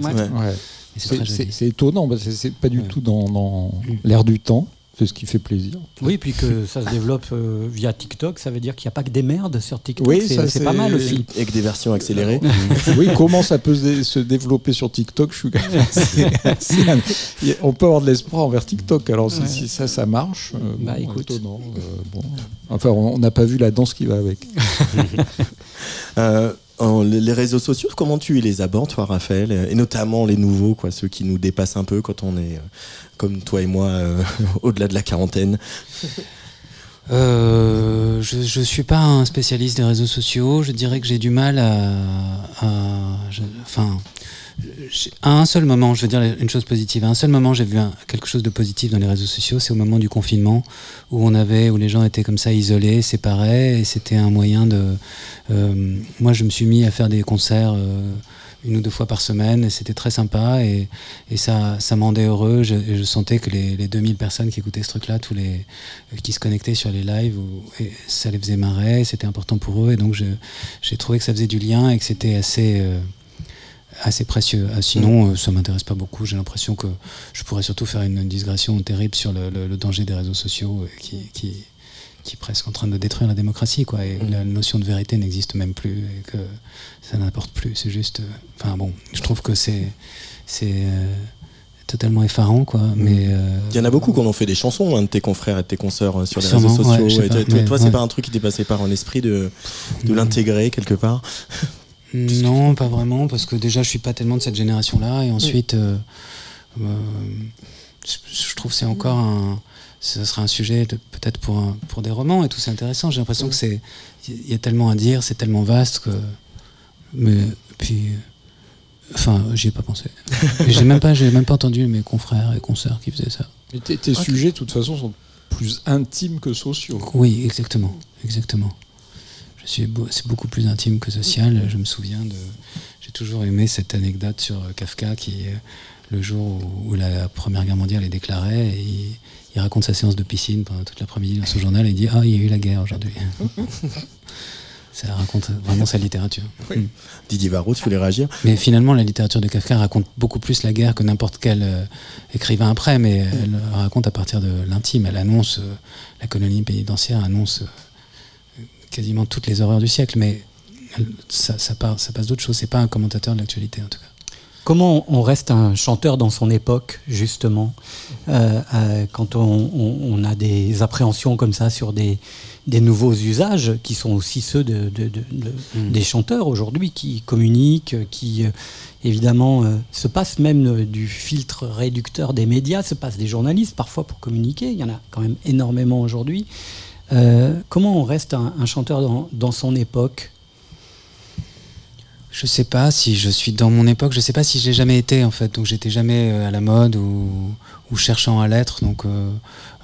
C'est
étonnant, parce que c'est pas du
Ouais.
tout dans, dans l'air du temps. C'est ce qui fait plaisir.
Oui, puis que ça se développe euh, via TikTok, ça veut dire qu'il n'y a pas que des merdes sur TikTok.
Oui,
c'est pas mal aussi.
Avec des versions accélérées.
oui, comment ça peut se, dé- se développer sur TikTok je suis assez- assez- On peut avoir de l'espoir envers TikTok. Alors si,
Ouais.
si ça, ça marche, euh,
Bah,
bon,
écoute.
étonnant, euh, bon. Enfin, on on n'a pas vu la danse qui va avec.
Les réseaux sociaux, comment tu les abordes, toi, Raphaël Et notamment les nouveaux, quoi, ceux qui nous dépassent un peu quand on est, euh, comme toi et moi, euh, au-delà de la quarantaine?
Euh, je ne suis pas un spécialiste des réseaux sociaux. Je dirais que j'ai du mal à. Enfin. À un seul moment, je veux dire une chose positive. À un seul moment, j'ai vu quelque chose de positif dans les réseaux sociaux. C'est au moment du confinement où on avait, où les gens étaient comme ça isolés, séparés, et c'était un moyen de. euh, moi, je me suis mis à faire des concerts euh, une ou deux fois par semaine, et c'était très sympa, et, ça, ça me rendait heureux. Je, et je sentais que les, les 2000 personnes qui écoutaient ce truc-là, tous les euh, qui se connectaient sur les lives, ça les faisait marrer, c'était important pour eux, et donc j'ai trouvé que ça faisait du lien et que c'était assez, assez précieux. Ah, sinon, euh, ça m'intéresse pas beaucoup. J'ai l'impression que je pourrais surtout faire une digression terrible sur le, le- le danger des réseaux sociaux euh, qui, qui, qui est presque en train de détruire la démocratie, quoi. Et la notion de vérité n'existe même plus et que ça n'importe plus. C'est juste, euh, enfin bon, je trouve que c'est c'est euh, totalement effarant, quoi. Mais euh,
Il y en a beaucoup qui en ont fait des chansons, hein, de tes confrères et de tes consoeurs euh, sur les
Sûrement,
réseaux
ouais,
sociaux. Et
pas,
toi, toi,
mais
toi, c'est
ouais.
pas un truc qui t'est passé par un esprit de, de l'intégrer quelque part?
Non, pas vraiment, parce que déjà je suis pas tellement de cette génération-là, et ensuite, euh, euh, je, trouve que c'est encore un, ce sera un sujet peut-être pour un- pour des romans et tout, c'est intéressant. J'ai l'impression que c'est, il y a tellement à dire, c'est tellement vaste que, mais puis, enfin, j'y ai pas pensé. J'ai même pas, j'ai même pas entendu mes confrères et consoeurs qui faisaient ça.
Mais tes, tes sujets, de toute façon, sont plus intimes que sociaux.
Oui, exactement, exactement. Je suis c'est beaucoup plus intime que social. Je me souviens de, j'ai toujours aimé cette anecdote sur Kafka qui, le jour où, la Première Guerre mondiale est déclarée, et il, raconte sa séance de piscine pendant toute l'après-midi dans son journal et il dit ah il y a eu la guerre aujourd'hui. Ça raconte vraiment sa littérature.
Hmm. Didier Varro, tu voulais réagir?
Mais finalement, la littérature de Kafka raconte beaucoup plus la guerre que n'importe quel euh, écrivain après, mais elle raconte à partir de l'intime. Elle annonce, euh, la colonie pénitentiaire annonce euh, quasiment toutes les horreurs du siècle, mais ça, ça, ça passe d'autres choses. C'est pas un commentateur de l'actualité, en tout cas.
Comment on reste un chanteur dans son époque, justement, quand on, a des appréhensions comme ça sur des, des nouveaux usages qui sont aussi ceux de, hmm. des chanteurs aujourd'hui qui communiquent, qui euh, évidemment euh, se passent même euh, du filtre réducteur des médias, se passent des journalistes parfois pour communiquer, il y en a quand même énormément aujourd'hui. Comment on reste un, chanteur dans, son époque?
Je sais pas si je suis dans mon époque, je sais pas si j'ai jamais été en fait, donc j'étais jamais à la mode ou, cherchant à l'être, donc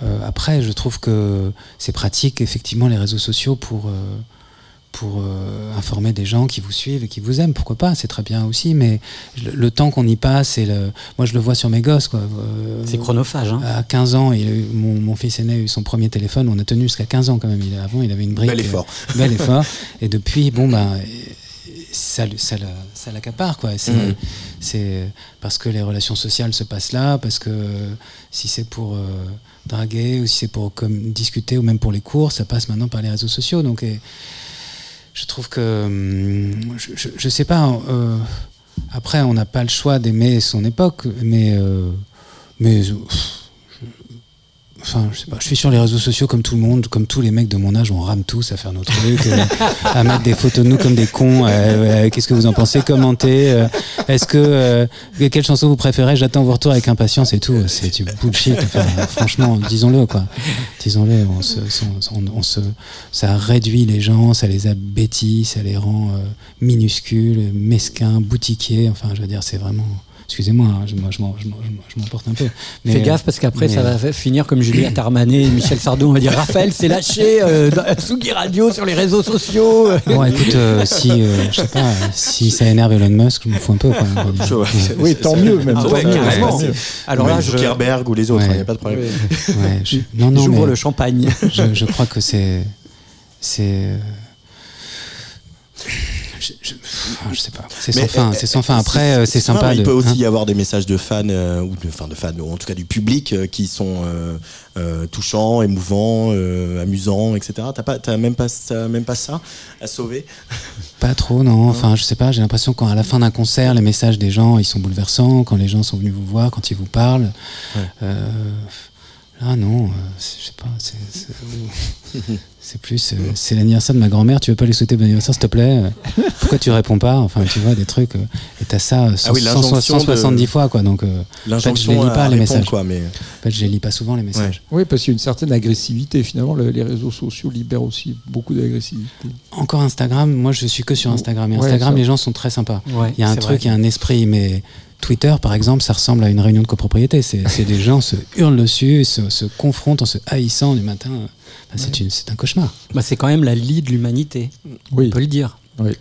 euh, après, je trouve que c'est pratique, effectivement, les réseaux sociaux pour, euh, pour euh, informer des gens qui vous suivent et qui vous aiment. Pourquoi pas C'est très bien aussi, mais le, temps qu'on y passe, et le... moi je le vois sur mes gosses.
c'est chronophage. Hein.
À 15 ans, il mon, mon, fils aîné a eu son premier téléphone. On a tenu jusqu'à 15 ans quand même. Il, avant, il avait une brique.
Bel effort.
bel effort. Et depuis, bon, ben ça, ça, ça l'accapare quoi. C'est parce que les relations sociales se passent là, parce que si c'est pour draguer, ou si c'est pour comme, discuter, ou même pour les cours, ça passe maintenant par les réseaux sociaux. Donc, je trouve que, hum, je, je, sais pas. Euh, après, on n'a pas le choix d'aimer son époque, mais, euh, mais Enfin, je sais pas, je suis sur les réseaux sociaux comme tout le monde, comme tous les mecs de mon âge, on rame tous à faire nos trucs, euh, à mettre des photos de nous comme des cons. Euh, euh, qu'est-ce que vous en pensez Commentez. Est-ce que quelle chanson vous préférez J'attends vos retours avec impatience et tout. C'est du bullshit. franchement, disons-le quoi. Disons-le. On se, on, se, ça réduit les gens, ça les abétit, ça les rend minuscules, mesquins, boutiquiers. Enfin, je veux dire, c'est vraiment. Excusez-moi, hein, je, je m'emporte un peu.
Mais, Fais gaffe parce qu'après, ça va finir comme Juliette Armanet et Michel Sardou. On va dire Raphaël s'est lâché euh, dans Sugi Radio sur les réseaux sociaux.
Bon, écoute, euh, si, euh, je sais pas, si ça énerve Elon Musk, je m'en fous un peu.
oui, tant mieux, même. Ah,
ouais, Alors là, Zuckerberg ou les autres, il n'y a pas de problème.
Ouais. je, non, non, J'ouvre le champagne.
Je, je crois que c'est. C'est je, je, sais pas. C'est sans fin. C'est sans fin. Après, euh, c'est sympa.
il peut aussi hein. y avoir des messages de fans euh, ou de, enfin, de fans, ou en tout cas du public, euh, qui sont touchants, émouvants, amusants, etc. T'as pas, as même pas, même pas ça à sauver?
Pas trop, non. Enfin, je sais pas. J'ai l'impression qu'à la fin d'un concert, les messages des gens, ils sont bouleversants. Quand les gens sont venus vous voir, quand ils vous parlent. Ah non, je sais pas. C'est, plus, euh, c'est l'anniversaire de ma grand-mère, tu veux pas lui souhaiter bon anniversaire, s'il te plaît Pourquoi tu réponds pas Enfin, tu vois, des trucs. Euh, et t'as ça 170 ah fois, quoi. Donc, euh,
en fait, je les lis pas, les messages. Quoi, mais...
En fait, je les lis pas souvent, les messages.
Oui, parce qu'il y a une certaine agressivité, finalement. les réseaux sociaux libèrent aussi beaucoup d'agressivité.
Encore Instagram, moi, je suis que sur Instagram. Et Instagram, les gens sont très sympas. Il y a un truc, il y a un esprit, mais. Twitter, par exemple, ça ressemble à une réunion de copropriété. C'est des gens se hurlent dessus, se, se confrontent en se haïssant du matin c'est un cauchemar.
Bah, c'est quand même la lie de l'humanité. Oui. On peut le dire.
Oui.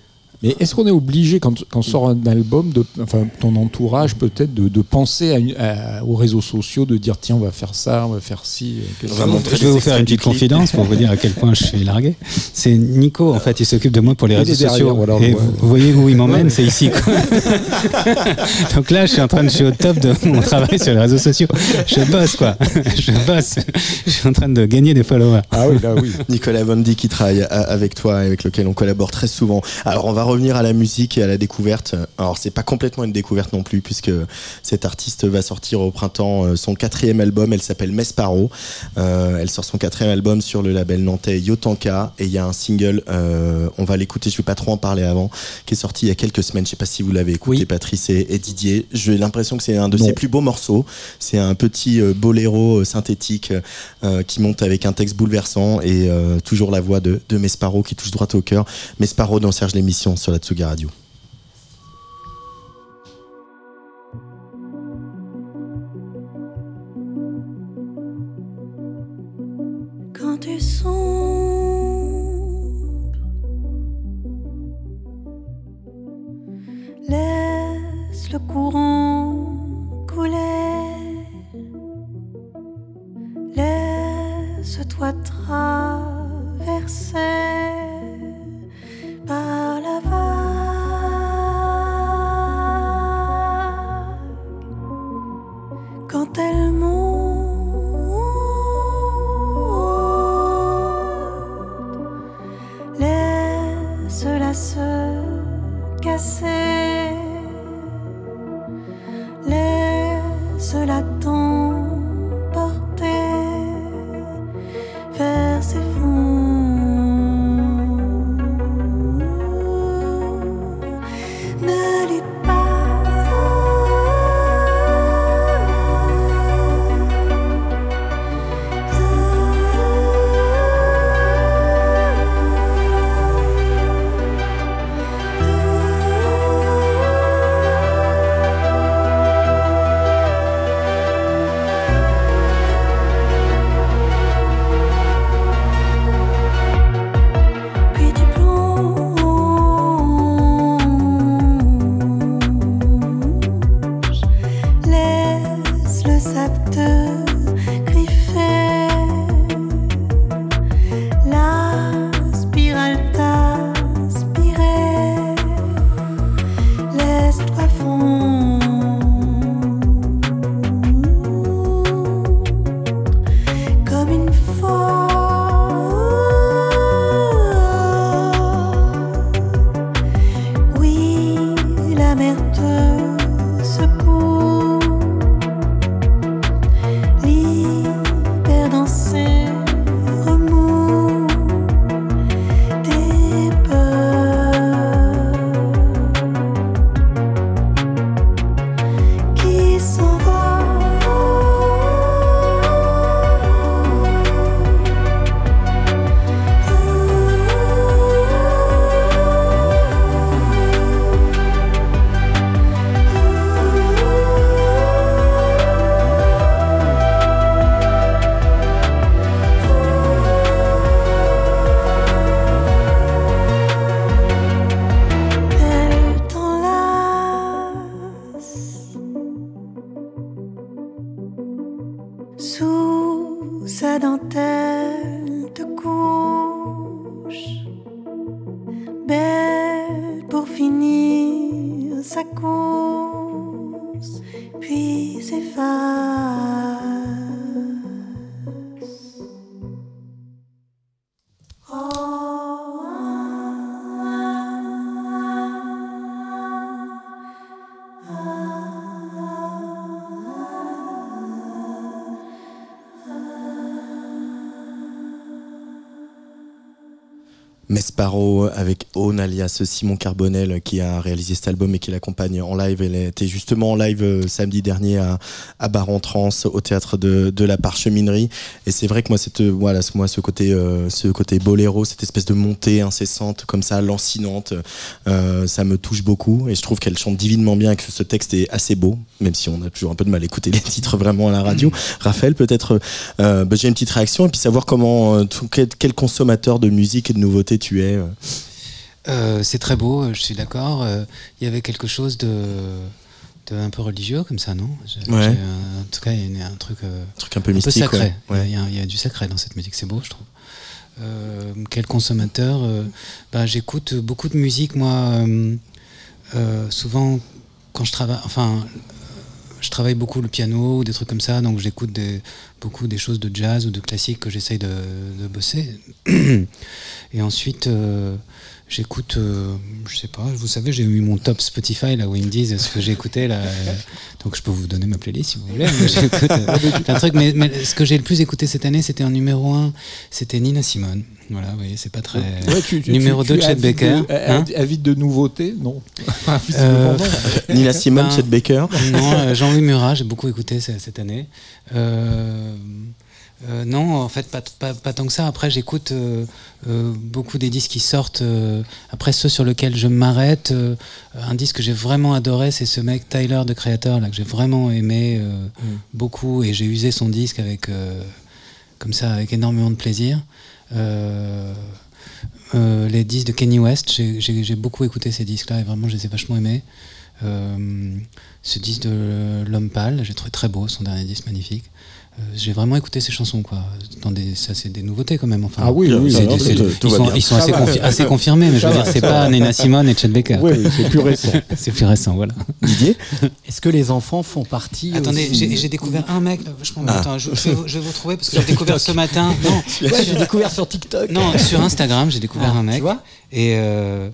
Mais est-ce qu'on est obligé, quand, quand sort un album, de, enfin ton entourage peut-être, de, de, penser à aux réseaux sociaux, de dire tiens, on va faire ça, on va faire ci
Je vais vous faire une petite confidence pour vous dire à quel point je suis largué. C'est Nico, en fait, il s'occupe de moi pour les réseaux sociaux. et vous, voyez où il m'emmène, c'est ici. Donc là, je suis en train de, je suis au top de mon travail sur les réseaux sociaux. Je bosse, quoi. Je bosse. Je suis en train de gagner des followers.
Ah oui, là oui. Nicolas Vondi qui travaille avec toi, avec lequel on collabore très souvent. Alors, on va revenir à la musique et à la découverte. Alors c'est pas complètement une découverte non plus puisque cette artiste va sortir au printemps euh, son quatrième album. Elle s'appelle Mesparo. Euh, elle sort son quatrième album sur le label nantais Yotanka et il y a un single. Euh, on va l'écouter. Je vais pas trop en parler avant. Qui est sorti il y a quelques semaines. Je sais pas si vous l'avez écouté, Patrice et, Didier. J'ai l'impression que c'est un de ses plus beaux morceaux. C'est un petit boléro synthétique qui monte avec un texte bouleversant et toujours la voix de, de Mesparo qui touche droit au cœur. Mesparo dans Serge l'émission sur la Tsuga Radio. Mesparo avec Own alias Simon Carbonel qui a réalisé cet album et qui l'accompagne en live. Elle était justement en live euh, samedi dernier à, à Baron Trans au théâtre de, de la Parcheminerie. Et c'est vrai que moi, cette, voilà, moi ce côté, euh, ce côté boléro, cette espèce de montée incessante comme ça, lancinante, euh, ça me touche beaucoup. Et je trouve qu'elle chante divinement bien et que ce texte est assez beau, même si on a toujours un peu de mal à écouter les titres vraiment à la radio. Raphaël, peut-être, bah, j'ai une petite réaction et puis savoir comment, tout- quel, quel consommateur de musique et de nouveautés tu es. euh.
Euh, c'est très beau, euh, je suis d'accord. Il y avait quelque chose de, de un peu religieux comme ça, non?
Ouais.
En tout cas, il y a un truc,
Un truc un peu
un peu
mystique.
sacré.
ouais.
Il y a-. Il, y du sacré dans cette musique, c'est beau, je trouve. Euh, quel consommateur euh, bah, J'écoute beaucoup de musique, moi, euh, souvent quand je travaille. Enfin, je travaille beaucoup le piano ou des trucs comme ça, donc j'écoute des- beaucoup des choses de jazz ou de classique que j'essaye de, de bosser. Et ensuite, euh, j'écoute, euh, je sais pas, vous savez, j'ai eu mon top Spotify là où ils me disent ce que j'ai écouté là. donc je peux vous donner ma playlist si vous voulez. mais j'écoute, euh, trucs, mais, mais ce que j'ai le plus écouté cette année, c'était en numéro 1, c'était Nina Simone. Voilà, vous voyez, c'est pas très.
Ouais, tu- tu-
Numéro
tu-
deux,
tu es
Chet
avide
Baker,
de-
hein
avide de nouveautés Non. Visiblement,
Euh.
Nina Simone,
Ben,
Chet Baker.
Non, euh, Jean-Louis Murat, j'ai beaucoup écouté ce- cette année. Euh, euh, non, en fait, pas, pas, pas tant que ça. Après, j'écoute euh, euh, beaucoup des disques qui sortent. euh, après, ceux sur lesquels je m'arrête, euh, un disque que j'ai vraiment adoré, c'est ce mec Tyler, de Creator, là, que j'ai vraiment aimé euh, beaucoup. Et j'ai usé son disque avec, euh, comme ça, avec énormément de plaisir. Euh, euh, les disques de Kenny West, j'ai- beaucoup écouté ces disques-là et vraiment, je les ai vachement aimés. Euh, ce disque de L'Homme Pâle, j'ai trouvé très beau, son dernier disque magnifique. Euh, j'ai vraiment écouté ces chansons, quoi. Dans des, ça, c'est des nouveautés quand même. Enfin,
Ah oui, oui, alors,
tout- tout
ils, sont, ils assez,
va.
confi- assez confirmés, mais je veux
va,
dire, c'est pas
va.
Nina Simone et Chet Baker.
Oui, c'est plus récent.
c'est plus récent, voilà.
Didier
Est-ce que les enfants font partie
Attendez, j'ai j'ai découvert un mec, euh,
Ah.
attends, je, je vais, vous- je vais vous retrouver parce que j'ai découvert ce matin. Non,
Ouais, j'ai découvert sur TikTok.
non, sur Instagram, j'ai découvert
Ah,
un
tu
mec.
vois
et euh,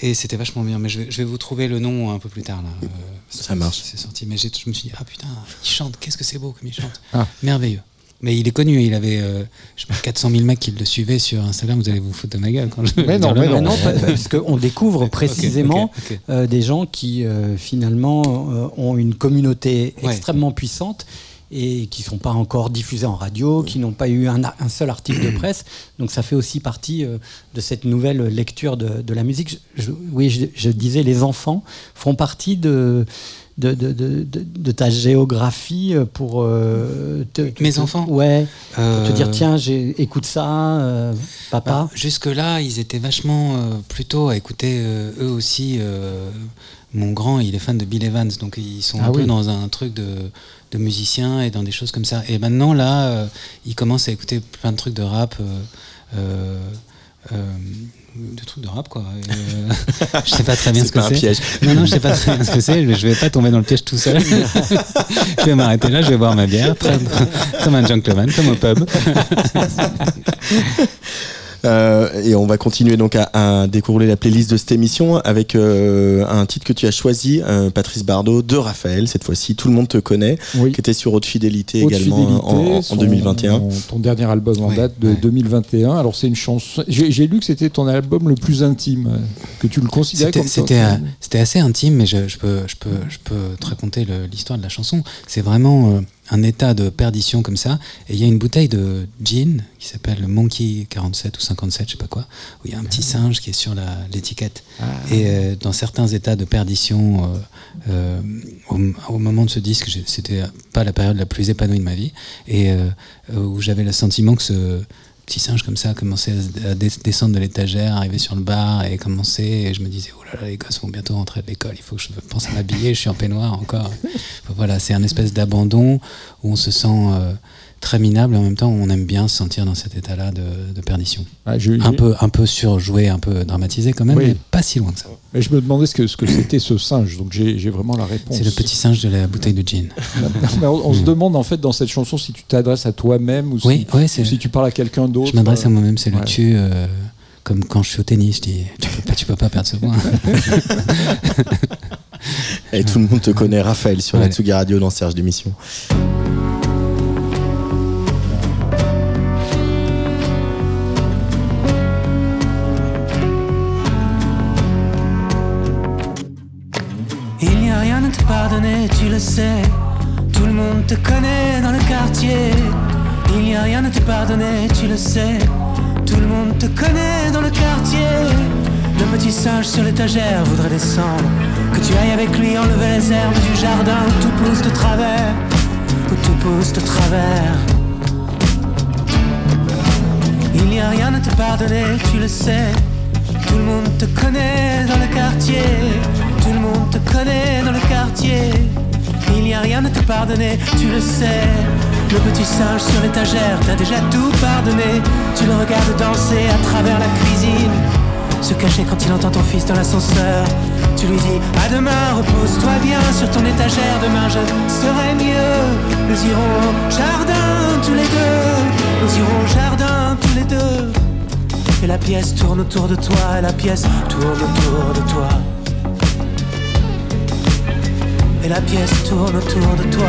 et c'était vachement bien. Mais je vais, je vais vous trouver le nom un peu plus tard. Là. Euh,
Ça marche.
C'est sorti. Mais je me suis dit, ah putain, il chante, qu'est-ce que c'est beau comme il chante.
Ah.
Merveilleux. Mais il est connu, il avait euh, je sais pas, 400 000 mecs qui le suivaient sur Instagram. Vous allez vous foutre de ma gueule quand je
Mais non, mais
non, pa- parce qu'on découvre précisément
ok, ok.
euh, des gens qui euh, finalement euh, ont une communauté
Ouais.
extrêmement puissante et qui sont pas encore diffusés en radio, qui n'ont pas eu un, seul article de presse. Donc ça fait aussi partie euh, de cette nouvelle lecture de, de la musique. Je- je- oui, je, je disais, les enfants font partie de, de, de, de- de- de ta géographie pour... euh, te- te-
Mes
te-
enfants
Ouais, pour te
Euh,
dire, tiens, écoute ça, euh, papa.
Bah, Jusque-là, ils étaient vachement euh, plutôt à écouter euh, eux aussi. euh, mon grand, il est fan de Bill Evans, donc ils sont
Ah
un peu dans un truc de, de musicien et dans des choses comme ça. Et maintenant, là, euh, ils commencent à écouter plein de trucs de rap. euh, euh, de trucs de rap quoi. Et, je sais pas très bien ce que c'est.
piège.
Non non, je sais pas très bien ce que c'est. Je je vais pas tomber dans le piège tout seul. je vais m'arrêter là, je vais boire ma bière, très- comme un gentleman, comme au pub.
Euh, et on va continuer donc à, à découvrir la playlist de cette émission avec euh, un titre que tu as choisi, euh, Patrice Bardot, de Raphaël, cette fois-ci. Tout le monde te connaît,
Oui.
qui était sur Haute Fidélité
Haute
également
Fidélité,
en, en
son-
2021.
Ton dernier album en
Ouais,
date de
ouais.
2021. Alors c'est une chanson. J'ai lu que c'était ton album le plus intime, que tu le considérais
C'était
comme
c'était, euh, assez intime, mais je, je peux, je, peux, je peux te raconter l'histoire de la chanson. C'est vraiment euh, un état de perdition comme ça. Et il y a une bouteille de gin qui s'appelle le Monkey 47 ou 57, je sais pas quoi, où il y a un petit singe qui est sur l'étiquette. Et euh, dans certains états de perdition, euh, euh, au, au moment de ce disque, c'était pas la période la plus épanouie de ma vie, et où j'avais le sentiment que ce petit singe comme ça commençait à, à des- descendre de l'étagère, arriver sur le bar et commencer. Et je me disais, oh là là, les gosses vont bientôt rentrer de l'école, il faut que je pense à m'habiller, je suis en peignoir encore. Voilà, c'est un espèce d'abandon où on se sent euh, très minable et en même temps on aime bien se sentir dans cet état-là de, de perdition.
Ah, je,
Un peu, un peu surjoué, un peu dramatisé quand même,
Oui.
mais pas si loin que ça.
Mais je me demandais ce que, ce que c'était ce singe, donc j'ai vraiment la réponse.
C'est le petit singe de la bouteille de gin.
Mais on, on se demande en fait dans cette chanson si tu t'adresses à toi-même ou,
Oui,
si,
ouais,
ou
c'est.
si tu parles à quelqu'un d'autre.
Je m'adresse à moi-même, c'est le
Ouais.
tu. euh, comme quand je suis au tennis, je dis tu peux pas, tu peux pas perdre ce point.
Et tout le monde te connaît, Raphaël, sur la
Ouais.
Tsugi Radio dans Serge d'émission.
Le sais. Tout le monde te connaît dans le quartier. Il n'y a rien à te pardonner, tu le sais. Tout le monde te connaît dans le quartier. Le petit singe sur l'étagère voudrait descendre. Que tu ailles avec lui enlever les herbes du jardin où tout pousse de travers. Où tout pousse de travers. Il n'y a rien à te pardonner, tu le sais. Tout le monde te connaît dans le quartier. Tout le monde te connaît dans le quartier. N'y a rien à te pardonner, tu le sais. Le petit singe sur l'étagère t'a déjà tout pardonné. Tu le regardes danser à travers la cuisine. Se cacher quand il entend ton fils dans l'ascenseur. Tu lui dis à demain, repose-toi bien sur ton étagère. Demain je serai mieux. Nous irons au jardin tous les deux. Nous irons au jardin tous les deux. Et la pièce tourne autour de toi, la pièce tourne autour de toi. Et la pièce tourne autour de toi.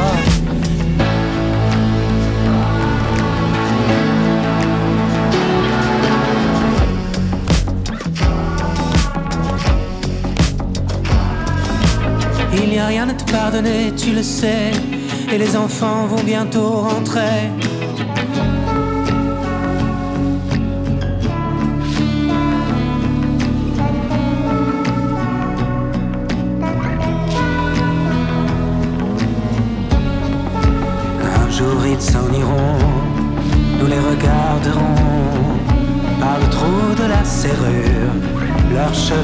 Il n'y a rien à te pardonner, tu le sais. Et les enfants vont bientôt rentrer.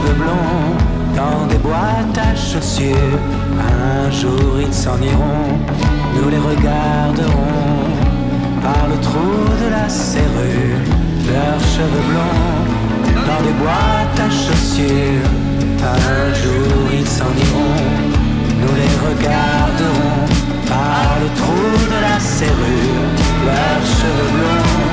Cheveux blonds dans des boîtes à chaussures. Un jour ils s'en iront, nous les regarderons par le trou de la serrure, leurs cheveux blonds dans des boîtes à chaussures. Un jour ils s'en iront, nous les regarderons par le trou de la serrure, leurs cheveux blonds.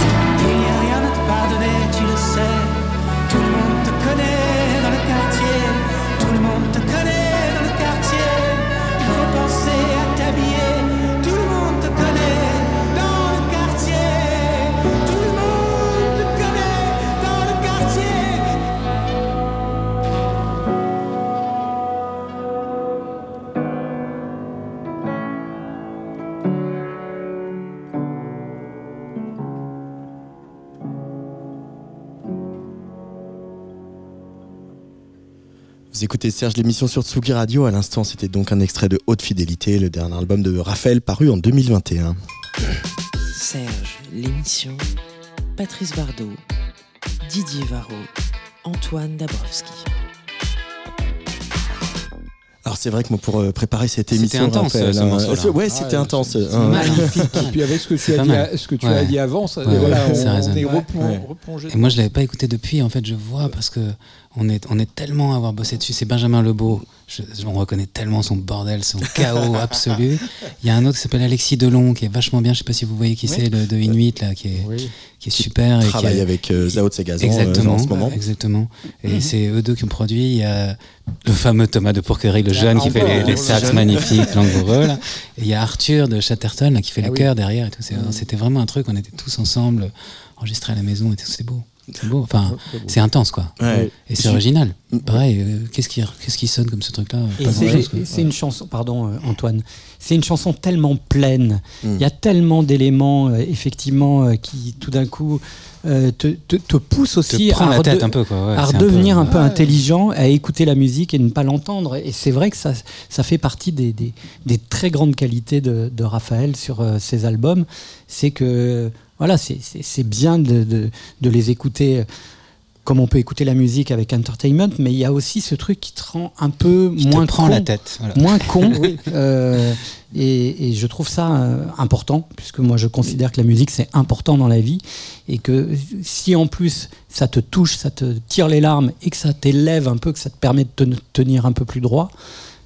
Écoutez Serge l'émission sur Tsugi Radio. À l'instant, c'était donc un extrait de Haute Fidélité, le dernier album de Raphaël paru en 2021.
Serge, l'émission. Patrice Bardot, Didier Varro, Antoine Dabrowski.
Alors c'est vrai que moi pour euh, préparer cette
C'était
émission,
intense, ce
hein,
morceau-là.
euh, ouais, c'était
Ah,
intense.
c'est
hein.
magnifique. Et puis avec ce que tu as dit,
mal.
à- ce que tu
Ouais.
as dit avant, ça,
Ouais,
voilà,
ça
on, est replongé.
Et moi, je l'avais pas écouté depuis. En fait, je vois parce que on est, on est tellement à avoir bossé dessus. C'est Benjamin Lebeau. Je, je- on reconnaît tellement son bordel, son chaos absolu. Il y a un autre qui s'appelle Alexis Delon, qui est vachement bien. Je sais pas si vous voyez qui c'est, le de Inuit là, qui est,
Oui.
Qui est super. et qui
travaille
a-
avec euh, Zao Tsegazan euh,
Exactement,
en ce moment.
exactement. Et c'est eux deux qui ont produit. Il y a le fameux Thomas de Pourquerie, le jeune qui fait les, les sax magnifiques, langoureux. là. Et il y a Arthur de Chatterton là, qui fait
Ah
le
oui.
chœur derrière. et tout. C'est- C'était vraiment un truc. On était tous ensemble, enregistrés à la maison. et beau. C'est beau. Enfin, c'est intense quoi.
Ouais.
Et c'est original.
Mm.
Pareil, euh, qu'est-ce qui, qu'est-ce qui sonne comme ce truc-là
Et c'est- et une chanson, pardon euh, Antoine, c'est une chanson tellement pleine.
Mm.
Il y a tellement d'éléments, euh, effectivement, euh, qui tout d'un coup euh, te, te, te poussent
Te
aussi à,
la tête un peu quoi. ouais,
à
c'est un
redevenir un
peu-
intelligent, à écouter la musique et ne pas l'entendre. Et c'est vrai que ça, ça fait partie des, des, des très grandes qualités de, de Raphaël sur ses albums. C'est que voilà, c'est- bien de, de, de les écouter comme on peut écouter la musique avec entertainment, mais il y a aussi ce truc qui te rend un peu
Qui te
moins
prend
con,
la tête. voilà.
moins con. Euh, et, et je trouve ça euh, important, puisque moi je considère que la musique c'est important dans la vie, et que si en plus ça te touche, ça te tire les larmes, et que ça t'élève un peu, que ça te permet de te tenir un peu plus droit,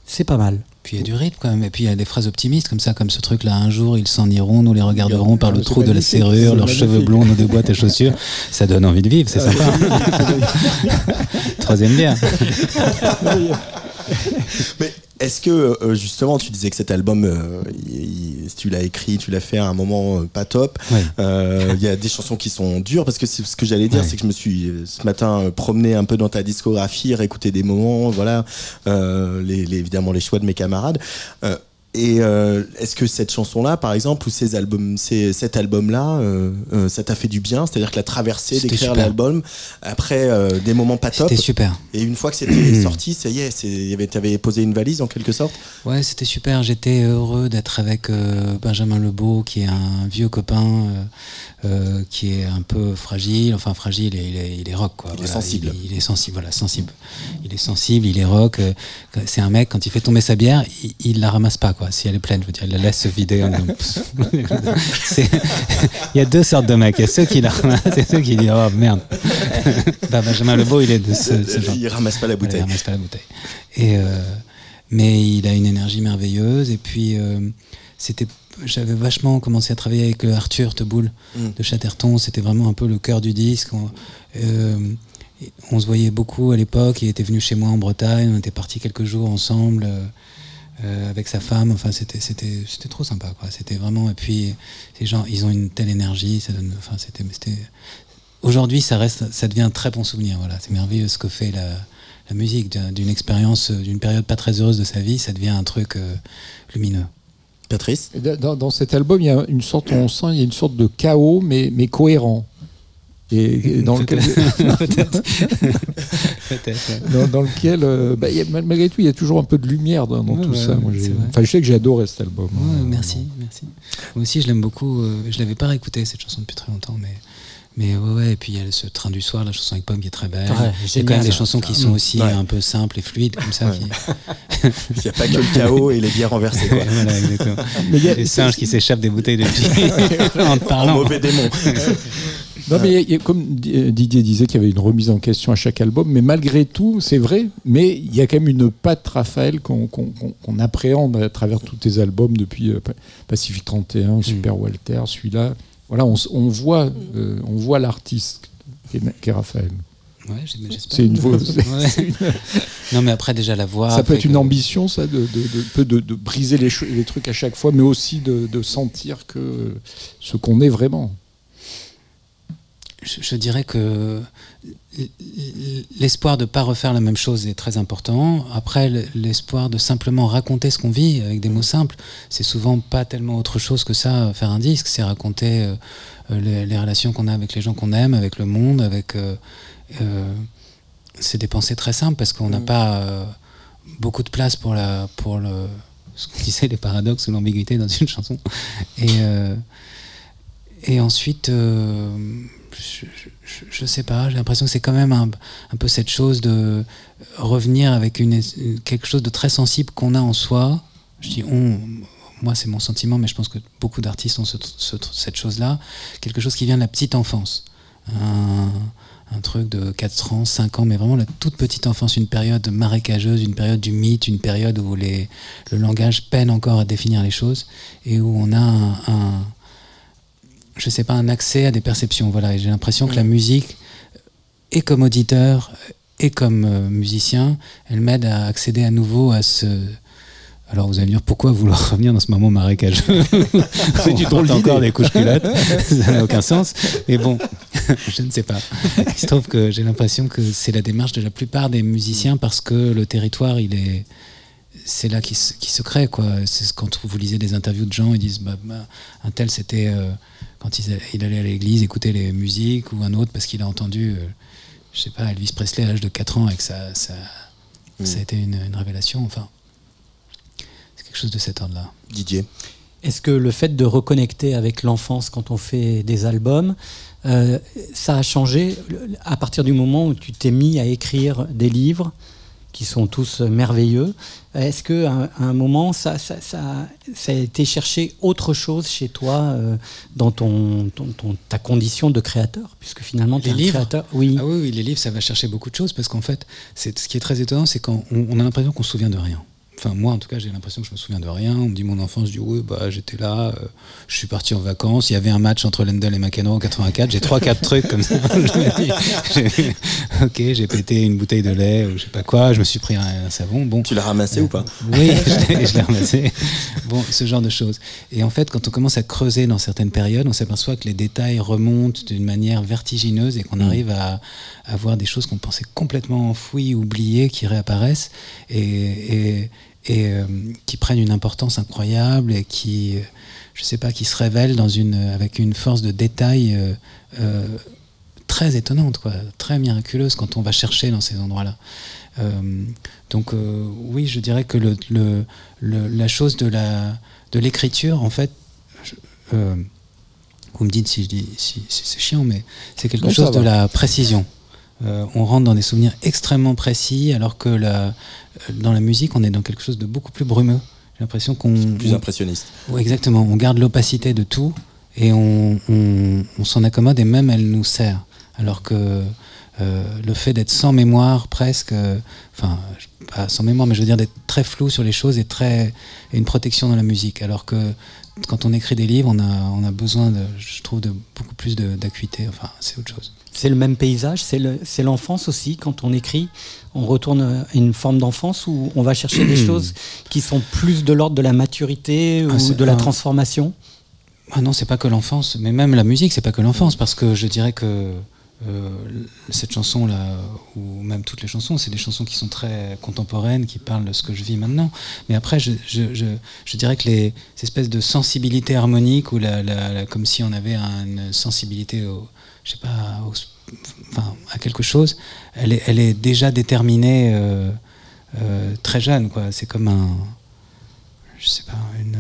c'est pas mal.
Puis il y a du rythme quand même. Et puis il y a des phrases optimistes comme ça, comme ce truc-là. Un jour ils s'en iront, nous les regarderons par le trou de la serrure, leurs
magnifique.
cheveux blonds, nos deux boîtes à chaussures. Ça donne envie de vivre, c'est sympa. Troisième bière.
Mais est-ce que euh, justement, tu disais que cet album, euh, il- il- tu l'as écrit, tu l'as fait à un moment euh, pas top.
Ouais.
Euh, Il y a des chansons qui sont dures parce que c'est ce que j'allais dire,
Ouais.
c'est que je me suis ce matin promené un peu dans ta discographie, réécouté des moments, voilà, euh, les, les- évidemment les choix de mes camarades. Et euh, est-ce que cette chanson-là, par exemple, ou ces albums, ces, cet album-là, euh, euh, ça t'a fait du bien? C'est-à-dire que la traversée d'écrire l'album après des moments pas top,
C'était super.
et une fois que c'était sorti, ça y est, t'avais posé une valise en quelque sorte?
Ouais, c'était super. J'étais heureux d'être avec Benjamin Lebeau, qui est un vieux copain, qui est un peu fragile. Enfin, fragile, et il est, il est rock, quoi.
Il est sensible.
Il, il est sensible, voilà, sensible. Il est sensible, il est rock. C'est un mec, quand il fait tomber sa bière, il, il la ramasse pas, quoi. Si elle est pleine, je veux dire, il la laisse se vider. en C'est- il y a deux sortes de mecs. Il y a ceux qui la ramassent et ceux qui disent, oh merde. Bah, Benjamin Lebeau, il est de ce, ce genre.
il ramasse pas la bouteille.
il ramasse pas la bouteille. Et, euh, mais il a une énergie merveilleuse. Et puis, euh, c'était, j'avais vachement commencé à travailler avec euh, Arthur Teboul
Mm.
de Chatterton. C'était vraiment un peu le cœur du disque. On, euh, on se voyait beaucoup à l'époque. Il était venu chez moi en Bretagne. On était partis quelques jours ensemble. Euh, avec sa femme, enfin c'était c'était c'était trop sympa quoi. C'était vraiment et puis ces gens ils ont une telle énergie, ça donne enfin c'était c'était aujourd'hui ça reste ça devient un très bon souvenir voilà. C'est merveilleux ce que fait la la musique d'un- d'une expérience d'une période pas très heureuse de sa vie, ça devient un truc euh, lumineux.
Patrice?
Dans, dans cet album, il y a une sorte, on sent, il y a une sorte de chaos, mais, mais cohérent. Et, et dans lequel,
Peut-être. Peut-être. ouais.
dans, dans lequel euh, bah, y a- mal- malgré tout, il y a toujours un peu de lumière dans, dans
Ouais,
tout
ouais,
ça. Moi,
c'est
enfin, je sais que j'ai adoré cet album.
Ouais,
hein,
merci, merci. Moi aussi, je l'aime beaucoup. euh, je l'avais pas réécouté cette chanson depuis très longtemps, mais mais ouais, ouais, et puis il y a ce train du soir, la chanson avec Pomme qui est très belle.
Ouais,
il y a
génial,
quand même des chansons qui sont aussi
Ouais.
un peu simples et fluides comme ça.
Ouais.
qui-
Il n'y a pas que le chaos et les bières renversées. Quoi.
voilà, exactement.
Mais il y a-
Des singes qui s'échappent des bouteilles de gin en te
En
parlant.
mauvais démon.
Non, mais y a- comme Di- Didier disait qu'il y avait une remise en question à chaque album, mais malgré tout, c'est vrai, mais il y a quand même une patte Raphaël qu'on appréhende à travers tous tes albums depuis euh, Pa- Pacific 31, Super Walter, celui-là. Voilà, on, voit, euh, on voit l'artiste qui est, qui est Raphaël.
Ouais.
C'est une voix.
Ouais. Non, mais après, déjà, la voix.
ça peut être une
que-
ambition, ça, de, de, de, peu de- de briser les, les trucs à chaque fois, mais aussi de, de sentir que ce qu'on est vraiment.
Je, je dirais que l'espoir de ne pas refaire la même chose est très important. Après, le- l'espoir de simplement raconter ce qu'on vit avec des mots simples, c'est souvent pas tellement autre chose que ça, faire un disque. C'est raconter euh, euh, les, les relations qu'on a avec les gens qu'on aime, avec le monde, avec. euh, euh, c'est des pensées très simples parce qu'on n'a pas euh, beaucoup de place pour, la, pour le, ce qu'on disait, les paradoxes ou l'ambiguïté dans une chanson. Et, euh, et ensuite, euh, je, je sais pas, j'ai l'impression que c'est quand même un, un peu cette chose de revenir avec une, quelque chose de très sensible qu'on a en soi. Je dis on, moi c'est mon sentiment, mais je pense que beaucoup d'artistes ont ce- ce- cette chose-là, quelque chose qui vient de la petite enfance. Un, un truc de 4 ans, 5 ans, mais vraiment la toute petite enfance, une période marécageuse, une période du mythe, une période où les, le langage peine encore à définir les choses et où on a un- je sais pas, un accès à des perceptions. Voilà, et j'ai l'impression que la musique, et comme auditeur, et comme euh, musicien, elle m'aide à accéder à nouveau à ce. Alors vous allez me dire pourquoi vouloir revenir dans ce moment marécageux? C'est
une drôle
encore des couches culottes, ça n'a aucun sens. Mais bon, je ne sais pas. Il se trouve que j'ai l'impression que c'est la démarche de la plupart des musiciens parce que le territoire, il est, c'est là qu'il se, se crée quoi. C'est ce- quand vous lisez des interviews de gens, ils disent bah, bah, un tel c'était euh, quand il, il allait à l'église écouter les musiques ou un autre parce qu'il a entendu, euh, je sais pas, Elvis Presley à l'âge de 4 ans et que ça, ça, ça a été une, une révélation. Enfin, c'est quelque chose de cet ordre-là.
Didier.
Est-ce que le fait de reconnecter avec l'enfance quand on fait des albums, euh, ça a changé à partir du moment où tu t'es mis à écrire des livres qui sont tous merveilleux Est-ce que à un moment, ça, ça, ça, ça a été chercher autre chose chez toi euh, dans ton, ton- ton- ta condition de créateur? Puisque finalement, tu es
Les
un
livres
créateur. Oui.
Ah oui, oui, les livres, ça va chercher beaucoup de choses parce qu'en fait, c'est ce qui est très étonnant, c'est qu'on on a l'impression qu'on se souvient de rien. Enfin, moi, en tout cas, j'ai l'impression que je me souviens de rien. On me dit mon enfance, je dis oui, bah, j'étais là, euh, je suis parti en vacances. Il y avait un match entre Lendl et McEnroe en 84. J'ai trois, quatre trucs comme ça. Je me dis, j'ai- ok, j'ai pété une bouteille de lait ou je sais pas quoi. Je me suis pris un, un savon. Bon,
Tu l'as ramassé ou pas?
Oui, je l'ai- ramassé. Bon, ce genre de choses. Et en fait, quand on commence à creuser dans certaines périodes, on s'aperçoit que les détails remontent d'une manière vertigineuse et qu'on arrive à, à voir des choses qu'on pensait complètement enfouies, oubliées, qui réapparaissent et, et, et, euh, qui prennent une importance incroyable et qui, euh, je sais pas, qui se révèlent dans une, avec une force de détail euh, euh, très étonnante, quoi, très miraculeuse quand on va chercher dans ces endroits-là. Euh, donc euh, oui, je dirais que le, le- le- la chose de la de l'écriture, en fait, je- euh, vous me dites si je dis si, si c'est chiant, mais c'est quelque chose de la précision. Euh, on rentre dans des souvenirs extrêmement précis, alors que la, dans la musique, on est dans quelque chose de beaucoup plus brumeux. J'ai l'impression qu'on
Plus
on-
impressionniste.
oui, exactement. On garde l'opacité de tout et on, on- on s'en accommode et même elle nous sert. Alors que euh, le fait d'être sans mémoire presque, euh, enfin, pas sans mémoire, mais je veux dire d'être très flou sur les choses est très une protection dans la musique. Alors que quand on écrit des livres, on a, on a besoin, de, je trouve, de beaucoup plus d'acuité. Enfin, c'est autre chose.
C'est le même paysage, c'est le- c'est l'enfance aussi. Quand on écrit, on retourne à une forme d'enfance où on va chercher des choses qui sont plus de l'ordre de la maturité
Ah,
ou
c'est
de la
un-
transformation?
Ah non, c'est pas que l'enfance, mais même la musique, c'est pas que l'enfance, parce que je dirais que euh, cette chanson-là, ou même toutes les chansons, c'est des chansons qui sont très contemporaines, qui parlent de ce que je vis maintenant. Mais après, je, je, je, je dirais que les ces espèces de sensibilité harmonique, ou la, la- la- comme si on avait une sensibilité au, je sais pas, au- enfin, à quelque chose, elle est, elle est déjà déterminée euh, euh, très jeune, quoi. C'est comme un, je sais pas, une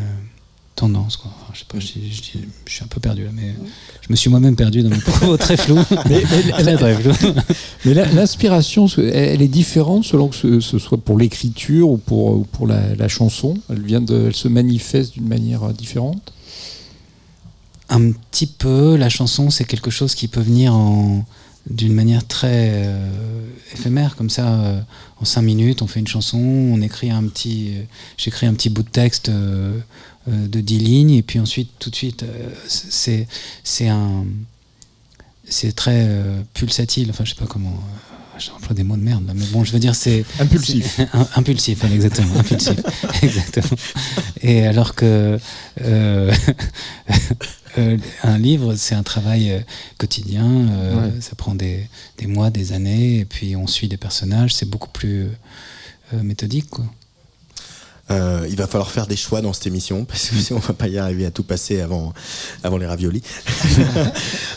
tendance. Quoi. Enfin, je sais pas, je, je- je suis un peu perdu là, mais je me suis moi-même perdu dans mes propos très flous.
Mais- mais-
très, flou.
Mais l'inspiration, elle est différente selon que ce, ce soit pour l'écriture ou pour, ou pour la, la chanson? Elle, vient de, elle se manifeste d'une manière euh, différente?
Un petit peu, la chanson, c'est quelque chose qui peut venir en d'une manière très euh, éphémère, comme ça, euh, en cinq minutes, on fait une chanson, on écrit un petit, euh, j'écris un petit bout de texte de dix lignes, et puis ensuite, tout de suite, c'est c'est un, c'est très pulsatile. Enfin, je sais pas comment. J'emploie des mots de merde, mais bon, je veux dire, c'est
Impulsif.
impulsif, exactement, impulsif, exactement. Et alors que euh, euh, un livre, c'est un travail euh, quotidien, euh,
Ouais.
ça prend des, des mois, des années, et puis on suit des personnages, c'est beaucoup plus euh, méthodique, quoi.
Euh, il va falloir faire des choix dans cette émission parce que sinon on va pas y arriver à tout passer avant, avant les raviolis.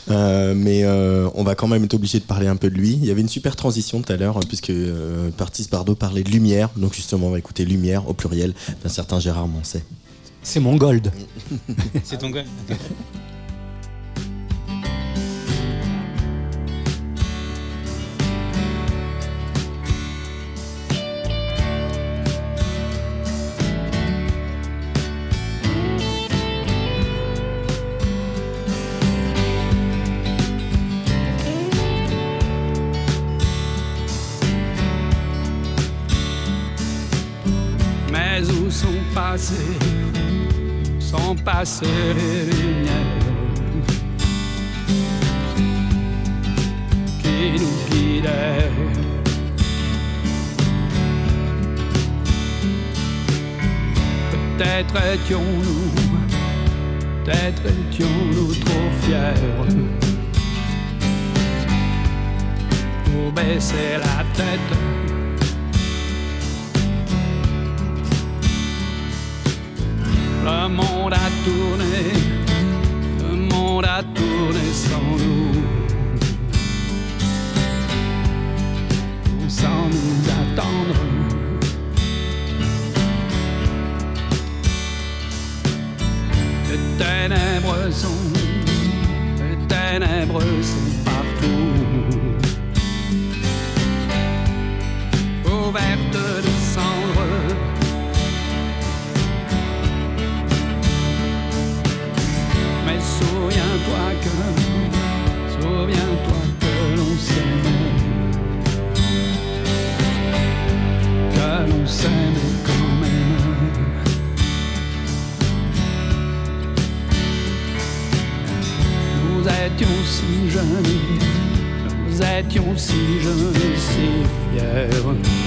Euh, mais euh, on va quand même être obligé de parler un peu de lui. Il y avait une super transition tout à l'heure puisque euh, Partis Bardot parlait de lumière. Donc justement on va écouter lumière au pluriel d'un certain Gérard Moncet.
C'est mon gold.
C'est ton gars
passées les lumières qui nous guidaient. Peut-être étions-nous, peut-être étions-nous trop fiers pour baisser la tête. Le monde a tourné, le monde a tourné sans nous. Sans nous attendre. Les ténèbres sont, les ténèbres sont partout. Ouvertes de souviens-toi que, souviens-toi que l'on s'aimait, que l'on s'aimait quand même. Nous étions si jeunes, nous étions si jeunes et si fiers.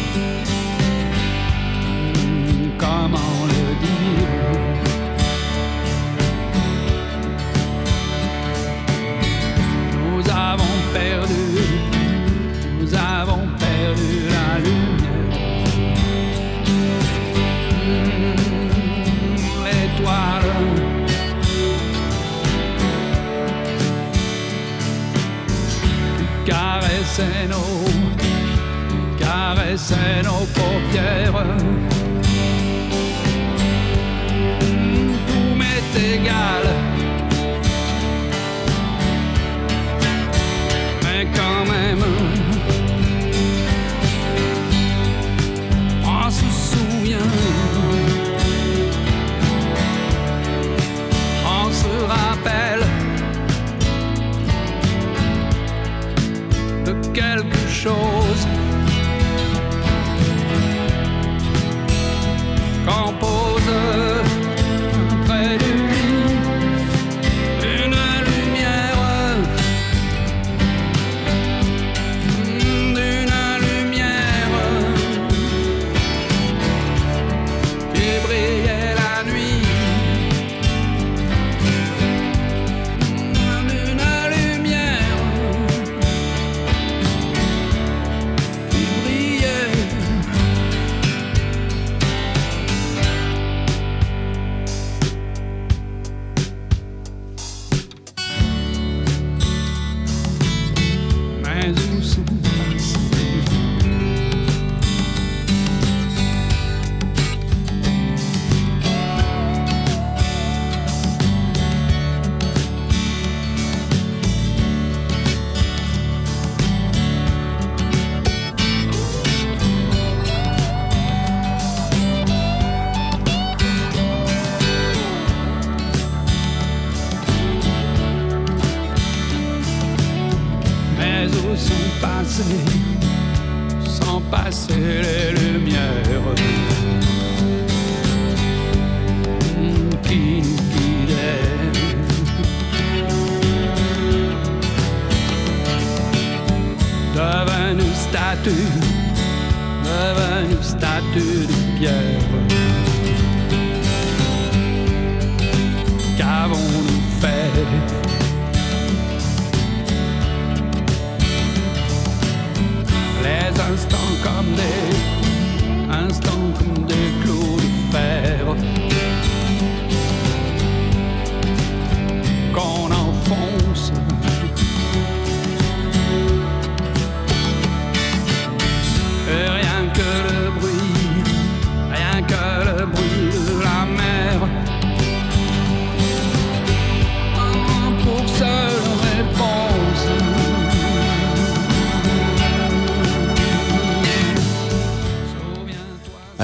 Caressait nos, caressait nos paupières. Tout m'est égal. mais quand même, quelque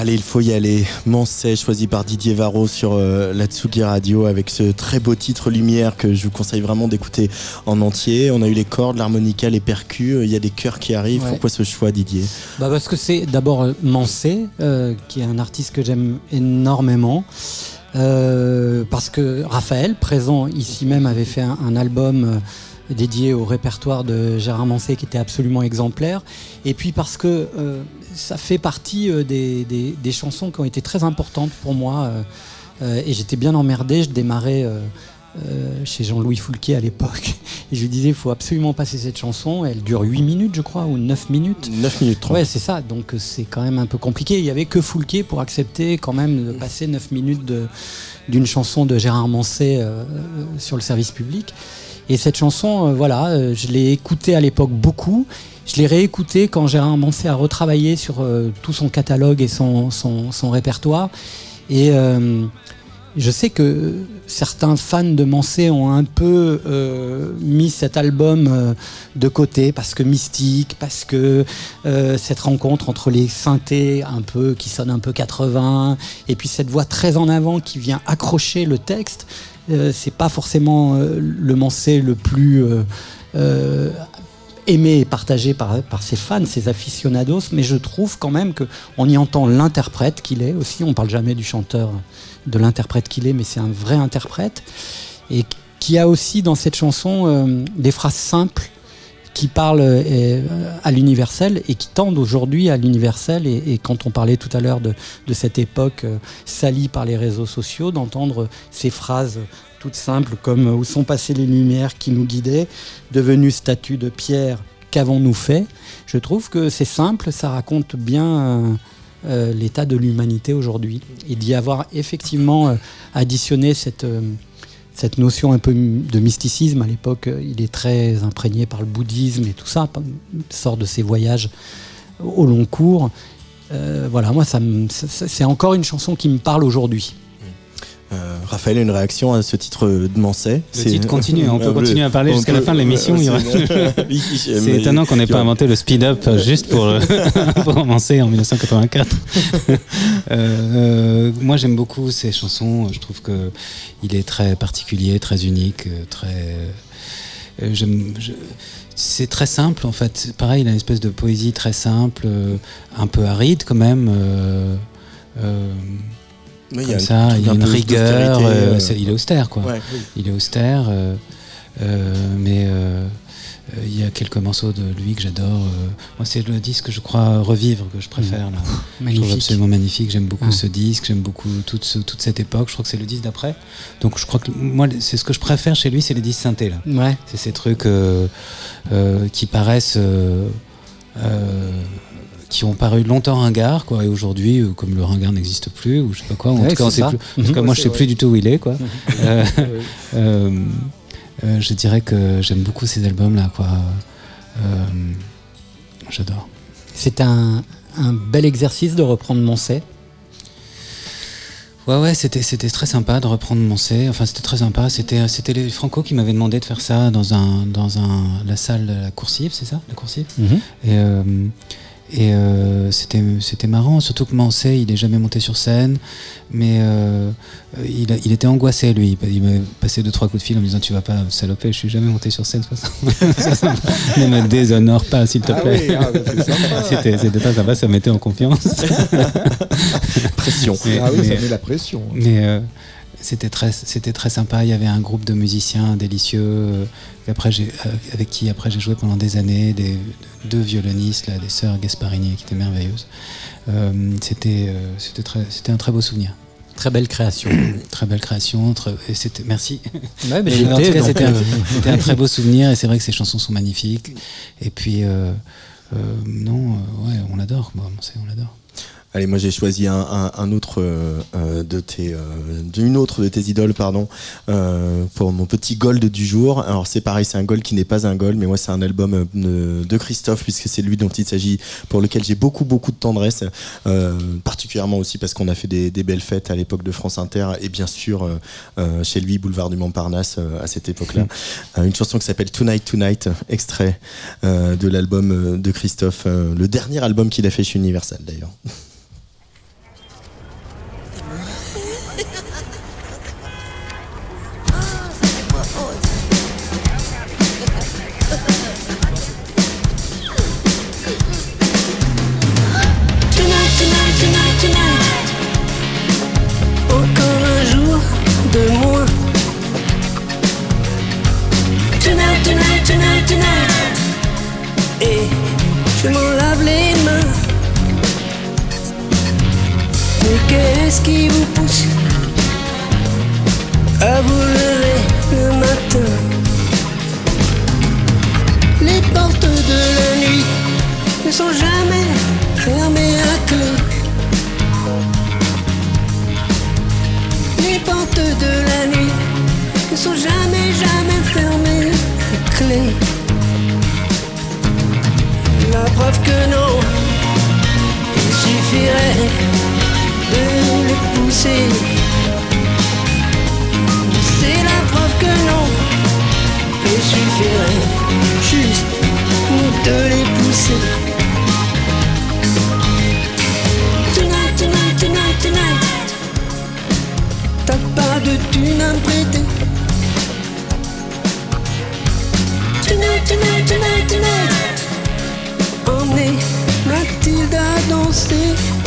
Allez, il faut y aller. Mancet, choisi par Didier Varro sur euh, la Tsugi Radio avec ce très beau titre Lumière que je vous conseille vraiment d'écouter en entier. On a eu les cordes, l'harmonica, les percus. Il y a des chœurs qui arrivent.
Ouais.
Pourquoi ce choix, Didier?
Bah parce que c'est d'abord euh, Mancé, euh, qui est un artiste que j'aime énormément. Euh, parce que Raphaël, présent ici même, avait fait un, un album euh, dédié au répertoire de Gérard Mancé qui était absolument exemplaire. Et puis parce que euh, ça fait partie euh, des, des- des chansons qui ont été très importantes pour moi. euh, euh, et j'étais bien emmerdé. Je démarrais chez Jean-Louis Foulquier à l'époque. Et je lui disais, il faut absolument passer cette chanson. Elle dure 8 minutes, je crois, ou 9 minutes.
9 minutes 30.
Ouais, c'est ça. Donc c'est quand même un peu compliqué. Il y avait que Foulquier pour accepter quand même de passer 9 minutes d'une chanson de Gérard euh, sur le service public. Et cette chanson, euh, voilà, euh, je l'ai écoutée à l'époque beaucoup. Je l'ai réécoutée quand Gérard Mancé a retravaillé sur euh, tout son catalogue et son, son, répertoire. Et euh, je sais que certains fans de Mancé ont un peu euh, mis cet album de côté parce que mystique, parce que cette rencontre entre les synthés un peu qui sonnent un peu 80 et puis cette voix très en avant qui vient accrocher le texte, c'est pas forcément le Mancé le plus aimé et partagé par, par ses fans, ses aficionados, mais je trouve quand même que on y entend l'interprète qu'il est aussi. On parle jamais du chanteur, de l'interprète qu'il est, mais c'est un vrai interprète et qui a aussi dans cette chanson euh, des phrases simples qui parlent euh, à l'universel et qui tendent aujourd'hui à l'universel. Et, et quand on parlait tout à l'heure de, de cette époque euh, salie par les réseaux sociaux, d'entendre ces phrases toutes simples comme euh, Où sont passées les lumières qui nous guidaient, devenues statues de pierre, qu'avons-nous fait Je trouve que c'est simple, ça raconte bien euh, euh, l'état de l'humanité aujourd'hui. Et d'y avoir effectivement additionné cette, notion un peu de mysticisme. À l'époque, il est très imprégné par le bouddhisme et tout ça, sort de ses voyages au long cours. Voilà, moi, c'est encore une chanson qui me parle aujourd'hui.
Euh, Raphaël, une réaction à ce titre de Mancet
Le titre continue, on peut continuer à parler jusqu'à la fin de l'émission, aura-
c'est-
étonnant qu'on n'ait pas inventé le speed-up euh, juste pour, euh, pour commencer en 1984. Euh, euh, moi, j'aime beaucoup ces chansons. Je trouve que il est très particulier, très unique, euh, très. euh, C'est très simple en fait. Pareil, il a une espèce de poésie très simple, euh, un peu aride quand même. euh,
il y
comme
a
ça, il y a une rigueur. euh,
euh,
il est austère quoi.
Ouais, oui.
Il est austère, euh, euh, mais il y a quelques morceaux de lui que j'adore. euh. moi, c'est le disque, je crois, Revivre que je préfère. Là. Je trouve absolument magnifique. J'aime beaucoup
Ah.
ce disque, j'aime beaucoup toute, ce- toute cette époque. Je crois que c'est le disque d'après. Donc, je crois que moi, c'est ce que je préfère chez lui, c'est les disques synthés. Là.
Ouais.
C'est ces trucs euh, euh, qui paraissent. euh, euh, qui ont paru longtemps ringards, quoi, et aujourd'hui, euh, comme le ringard n'existe plus, ou je sais pas quoi, ou en
Ouais,
tout cas, on
c'est
sait
ça.
plus. En tout cas,
Mhm.
moi, je sais plus du tout où il est, quoi. Euh, euh, euh, je dirais que j'aime beaucoup ces albums-là, quoi. Euh, J'adore.
C'est un, un bel exercice de reprendre Moncey.
Ouais, ouais, c'était, c'était très sympa de reprendre mon C. Enfin, c'était très sympa. C'était, c'était les Franco qui m'avaient demandé de faire ça dans un, dans un, la salle de la coursive, c'est ça, la coursive?
Mhm.
Et, euh, Et euh, c'était marrant, surtout que Mansé, il est jamais monté sur scène, mais euh, il, a- il était angoissé lui. Il m'a passé deux trois coups de fil en me disant tu vas pas saloper, je suis jamais monté sur scène. façon. ne me déshonore pas s'il te
Ah
plaît.
oui, ah, c'est sympa.
c'était pas sympa, ça me mettait en confiance.
Pression.
Mais-
Ah oui, ça met la pression.
mais euh, c'était très, c'était très sympa. Il y avait un groupe de musiciens délicieux euh, qu'après j'ai- euh, avec qui après j'ai joué pendant des années, des, deux violonistes, là, des sœurs Gasparini qui étaient merveilleuses. Euh, c'était, c'était, très, c'était un très beau souvenir.
Très belle création.
Très belle création. très- et c'était, merci.
Ouais, mais
Et
j'y
en tout
étais,
cas,
donc,
c'était, un, c'était un très beau souvenir et c'est vrai que ces chansons sont magnifiques. Et puis, non, ouais, on l'adore. On l'adore.
Allez, moi j'ai choisi euh, euh, de tes, euh, d'une autre de tes idoles, pardon, pour mon petit gold du jour. Alors c'est pareil, c'est un gold qui n'est pas un gold, mais moi c'est un album de- Christophe puisque c'est lui dont il s'agit, pour lequel j'ai beaucoup beaucoup de tendresse, particulièrement aussi parce qu'on a fait des, des belles fêtes à l'époque de France Inter et bien sûr chez lui boulevard du Montparnasse à cette époque-là. Une chanson qui s'appelle Tonight Tonight, extrait de l'album de Christophe, le dernier album qu'il a fait chez Universal d'ailleurs.
Yeah. Qu'est-ce qui vous pousse à C'est la preuve que non, il suffirait juste de les pousser. Tonight, tonight, tonight, tonight. T'as pas de thune à prêter. Tonight, tonight, tonight, tonight. Emmenez Mathilde à danser.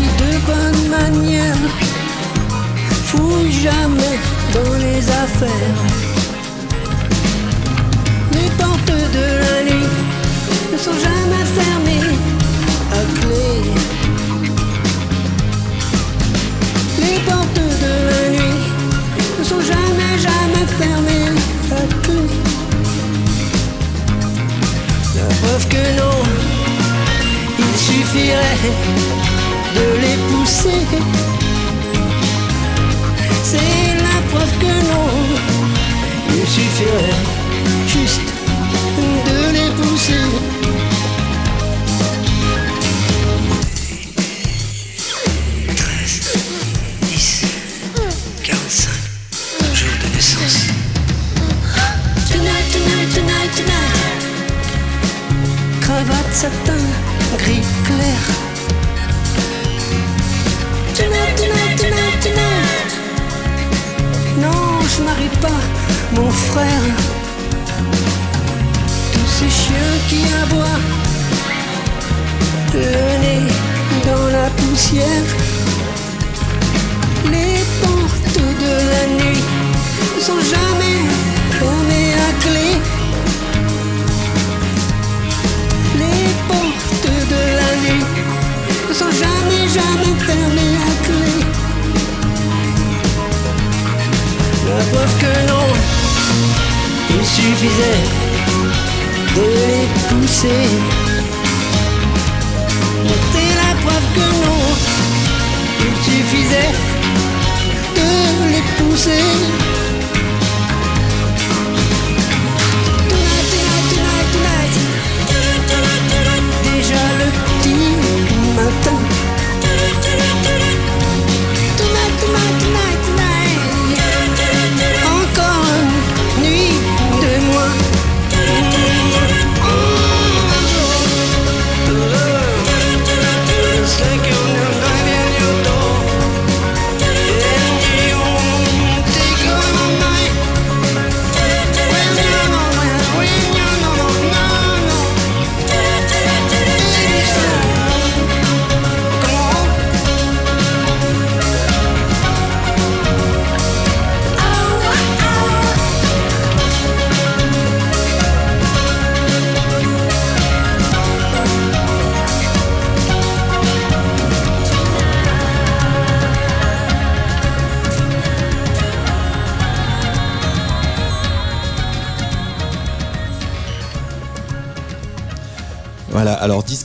De bonne manière. Fouille jamais dans les affaires. Les portes de la nuit ne sont jamais fermées à clé. Les portes de la nuit ne sont jamais, jamais fermées à clé. La preuve que non, il suffirait de les pousser. C'est la preuve que non, il suffirait juste de les pousser. 10, 45 jours de naissance. Tonight, tonight, tonight, tonight. Cravate satin, pas mon frère. Tous ces chiens qui aboient, le nez dans la poussière. Les portes de la nuit sont jamais fermées preuve que non, il suffisait de les pousser. C'est la preuve que non, il suffisait de les pousser.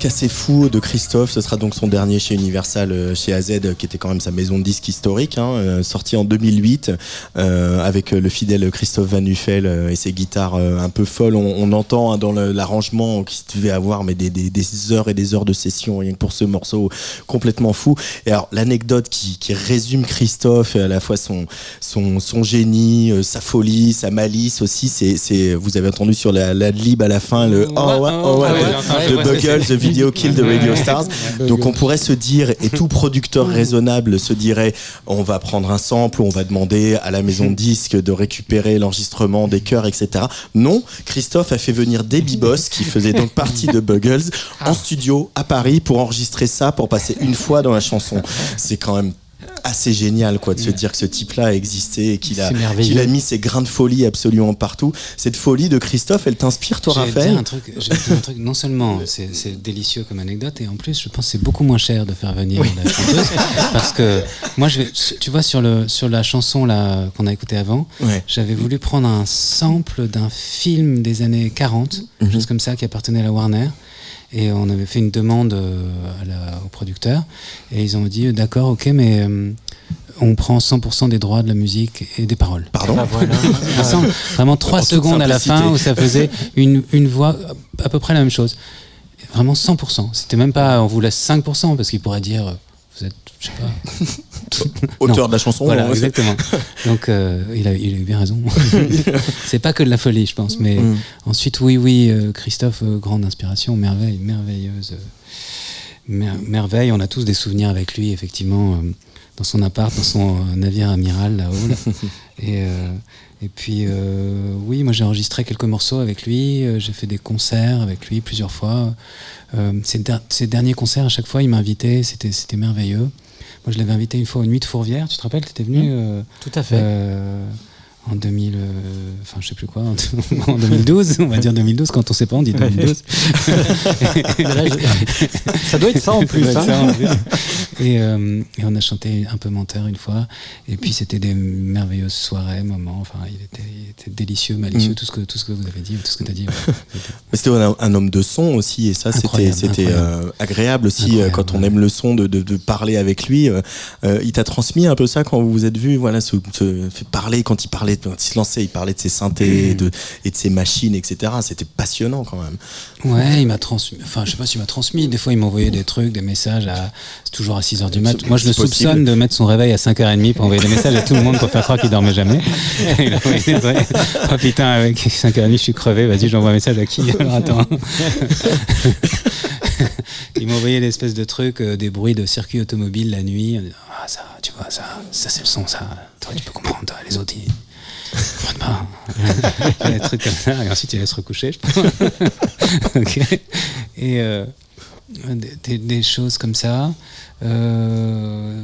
Disque assez fou de Christophe, ce sera donc son dernier chez Universal, euh, chez AZ, euh, qui était quand même sa maison de disque historique, hein, euh, sorti en 2008, euh, avec le fidèle Christophe Van Nuffel euh, et ses guitares un peu folles. On, on entend hein, dans l'arrangement qu'il devait avoir mais des, des- des heures et des heures de session rien que pour ce morceau complètement fou. Et alors l'anecdote qui, qui résume Christophe, à la fois son, son, son génie, sa folie, sa malice aussi, c'est, vous avez entendu sur la, la lib à la fin le oh ouais, oh ouais, de- de
ouais,
Buggles, Kill de Radio Stars. Donc on pourrait se dire, et tout producteur raisonnable se dirait, on va prendre un sample, on va demander à la maison de disque de récupérer l'enregistrement des chœurs, etc. Non, Christophe a fait venir Debbie Boss, qui faisait donc partie de Buggles, en studio à Paris pour enregistrer ça, pour passer une fois dans la chanson. C'est quand même assez génial quoi de se dire que ce type-là a existé et qu'il a, qu'il a mis ses grains de folie absolument partout. Cette folie de Christophe, elle t'inspire toi Raphaël
un truc, un truc, non seulement c'est délicieux comme anecdote, et en plus, je pense que c'est beaucoup moins cher de faire venir la chanteuse. parce que moi, je vais, tu vois, sur, le, sur la chanson là qu'on a écoutée avant,
Ouais.
j'avais voulu prendre un sample d'un film des années 40,
Mhm.
chose comme ça, qui appartenait à la Warner. Et on avait fait une demande euh, à la- au producteur. Et ils ont dit, euh, d'accord, ok, mais euh, on prend 100% des droits de la musique et des paroles.
Pardon
Un sample, vraiment trois secondes à la fin où ça faisait une, une voix à peu près la même chose. Vraiment 100%. C'était même pas on vous laisse 5% parce qu'il pourrait dire vous êtes, je sais pas.
Auteur de la chanson.
Voilà, exactement. Donc euh, il, a, il a eu bien raison. C'est pas que de la folie, je pense. Mais
Mm.
ensuite, oui, oui, euh, Christophe, euh, grande inspiration, merveille, merveilleuse. mer- merveille, on a tous des souvenirs avec lui, effectivement, dans son appart, dans son navire amiral là-haut. là. Et, et puis, oui, moi j'ai enregistré quelques morceaux avec lui, j'ai fait des concerts avec lui plusieurs fois. Ces, ces derniers concerts, à chaque fois, il m'a invité, c'était c'était merveilleux. Moi, je l'avais invité une fois aux Nuits de Fourvière, tu te rappelles, tu étais venu euh,
Tout à fait.
En 2000, euh, enfin je sais plus quoi, en, en 2012, on va dire 2012, quand on sait pas, on dit 2012.
Là, je- Ça doit être ça en plus.
Ça
hein.
ça, en plus. Et, euh, et on a chanté un peu menteur une fois. Et puis c'était des merveilleuses soirées, moments. Enfin, il était, il était délicieux, malicieux,
Mm.
tout, ce que, tout ce que vous avez dit, tout ce que tu as dit.
Mais C'était un, un homme de son aussi, et ça, c'était euh, agréable aussi
Incroyable,
quand on
ouais.
aime le son de, de, de parler avec lui. il t'a transmis un peu ça quand vous vous êtes vu, voilà, se, se fait parler quand il parlait, quand il se lançait, il parlait de ses synthés et de, et de ses machines, etc. C'était passionnant quand même.
Ouais, il m'a transmis. Enfin, je sais pas s'il m'a transmis. Des fois, il m'envoyait des trucs, des messages à. C'est toujours à 6h du mat. Moi, je le
possible.
soupçonne de mettre son réveil à 5h30 pour envoyer des messages à tout le monde pour faire croire qu'il dormait jamais. Il. Oh putain, avec 5h30, je suis crevé. Vas-y, j'envoie un message à qui? Alors attends. il m'a envoyé l'espèce de truc, euh, des bruits de circuit automobile la nuit. Ah, ça, tu vois, ça, ça c'est le son, ça. Toi, tu peux comprendre. Toi, les autres, ils. Comprennent pas. Il y a des trucs comme ça. Et ensuite, il allait se recoucher, je pense. Et euh, des, des- des choses comme ça. Euh,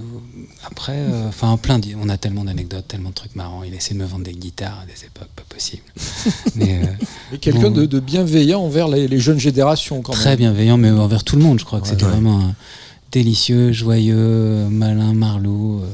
après, euh, enfin, plein. On a tellement d'anecdotes, tellement de trucs marrants. Il essaie de me vendre des guitares à des époques pas possibles. Mais, euh,
quelqu'un
bon,
de, de bienveillant envers les, les jeunes générations quand
très
même.
bienveillant, mais envers tout le monde. Je crois que c'était
ouais.
vraiment un délicieux, joyeux, malin, marlot, euh,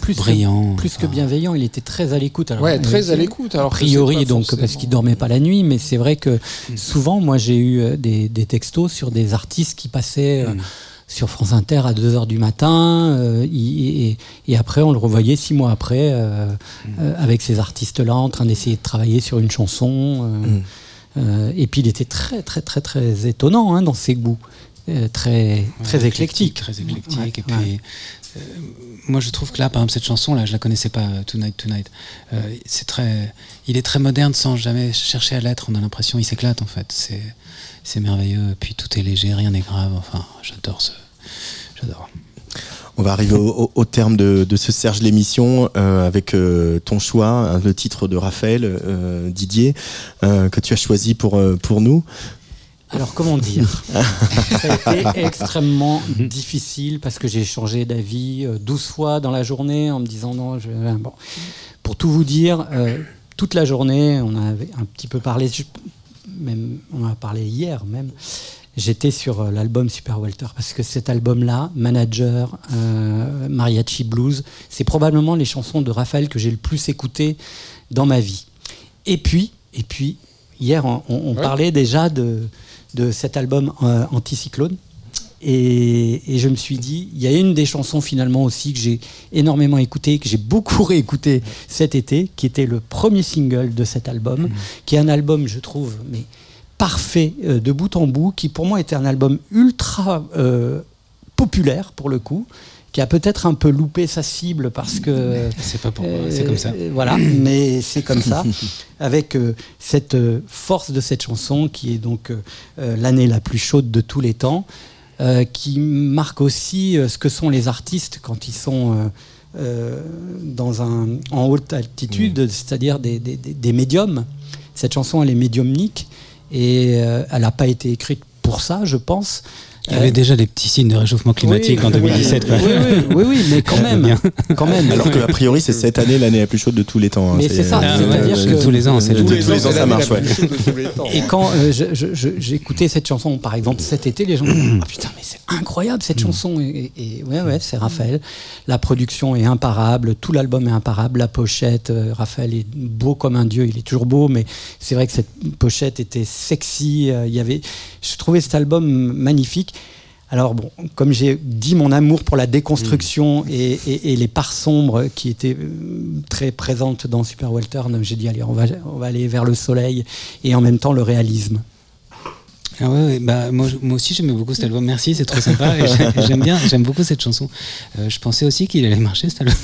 Plus
brillant.
Que, plus que
enfin,
bienveillant, il était très à l'écoute. Alors,
Ouais, très
euh,
à l'écoute. Alors
A priori, donc
forcément-
parce qu'il dormait pas la nuit, mais c'est vrai que souvent, moi, j'ai eu euh, des, des textos sur des artistes qui passaient euh,
Mm.
sur France Inter à 2h du matin, euh, et, et après, on le revoyait six mois après euh, euh, avec ces artistes-là en train d'essayer de travailler sur une chanson. euh,
Mm.
euh, et puis, il était très, très, très, très étonnant hein, dans ses goûts, euh, très, très éclectique.
Très éclectique.
Ouais,
et puis,
ouais.
Euh, moi, je trouve que là, par exemple, cette chanson-là, je la connaissais pas, euh, Tonight, Tonight. Euh, c'est très, il est très moderne sans jamais chercher à l'être. On a l'impression, il s'éclate en fait. C'est, c'est merveilleux. Puis tout est léger, rien n'est grave. Enfin, j'adore ce, j'adore.
On va arriver au, terme de, ce Serge l'émission avec ton choix, hein, le titre de Raphaël Didier, que tu as choisi pour, pour nous.
Alors comment dire? Ça a été extrêmement difficile parce que j'ai changé d'avis euh, 12 fois dans la journée en me disant non. Je... Bon. Pour tout vous dire, euh, toute la journée, on avait un petit peu parlé, même, on en a parlé hier même. J'étais sur euh, l'album Super Walter parce que cet album-là, Manager, euh, Mariachi Blues, c'est probablement les chansons de Raphaël que j'ai le plus écoutées dans ma vie. Et puis, et puis hier, on, on- on
Ouais.
parlait déjà de, de cet album euh, Anticyclone. Et, et je me suis dit, il y a une des chansons finalement aussi que j'ai énormément écouté, que j'ai beaucoup réécouté cet été, qui était le premier single de cet album, qui est un album, je trouve, mais parfait euh, de bout en bout, qui pour moi était un album ultra euh, populaire pour le coup, qui a peut-être un peu loupé sa cible parce que
C'est pas pour
euh,
c'est comme ça.
euh, Voilà, mais c'est comme ça. Avec euh, cette euh, force de cette chanson qui est donc euh, euh, l'année la plus chaude de tous les temps, euh, qui marque aussi euh, ce que sont les artistes quand ils sont euh, euh, dans un, en haute altitude, c'est-à-dire des, des- des- médiums. Cette chanson, elle est médiumnique et euh, elle n'a pas été écrite pour ça, je pense.
Il y avait déjà des petits signes de réchauffement climatique
Oui,
en 2017. quoi.
Oui, oui, oui, oui, mais quand même, quand même.
Alors que a priori c'est cette année l'année la plus chaude de tous les temps. hein.
Mais c'est ça,
Ah,
c'est-à-dire
ouais,
que
tous les ans, c'est
tous
le-
les, ans ça marche. ouais.
Et quand euh, j'écoutais cette chanson, par exemple cet été, les gens disaient ah putain mais c'est incroyable cette chanson. Et, et- et ouais ouais c'est Raphaël. La production est imparable, tout l'album est imparable, la pochette. euh, Raphaël est beau comme un dieu, il est toujours beau, mais c'est vrai que cette pochette était sexy. euh, Il y avait, je trouvais cet album magnifique. Alors bon, comme j'ai dit mon amour pour la déconstruction et, et- et les parts sombres qui étaient euh, très présentes dans Super Walter, j'ai dit allez on va, on va aller vers le soleil et en même temps le réalisme.
Ah ouais, ouais, bah, moi, aussi j'aimais beaucoup cet album. Merci, c'est trop sympa. J'aime bien, j'aime beaucoup cette chanson. Euh, je pensais aussi qu'il allait marcher cet album.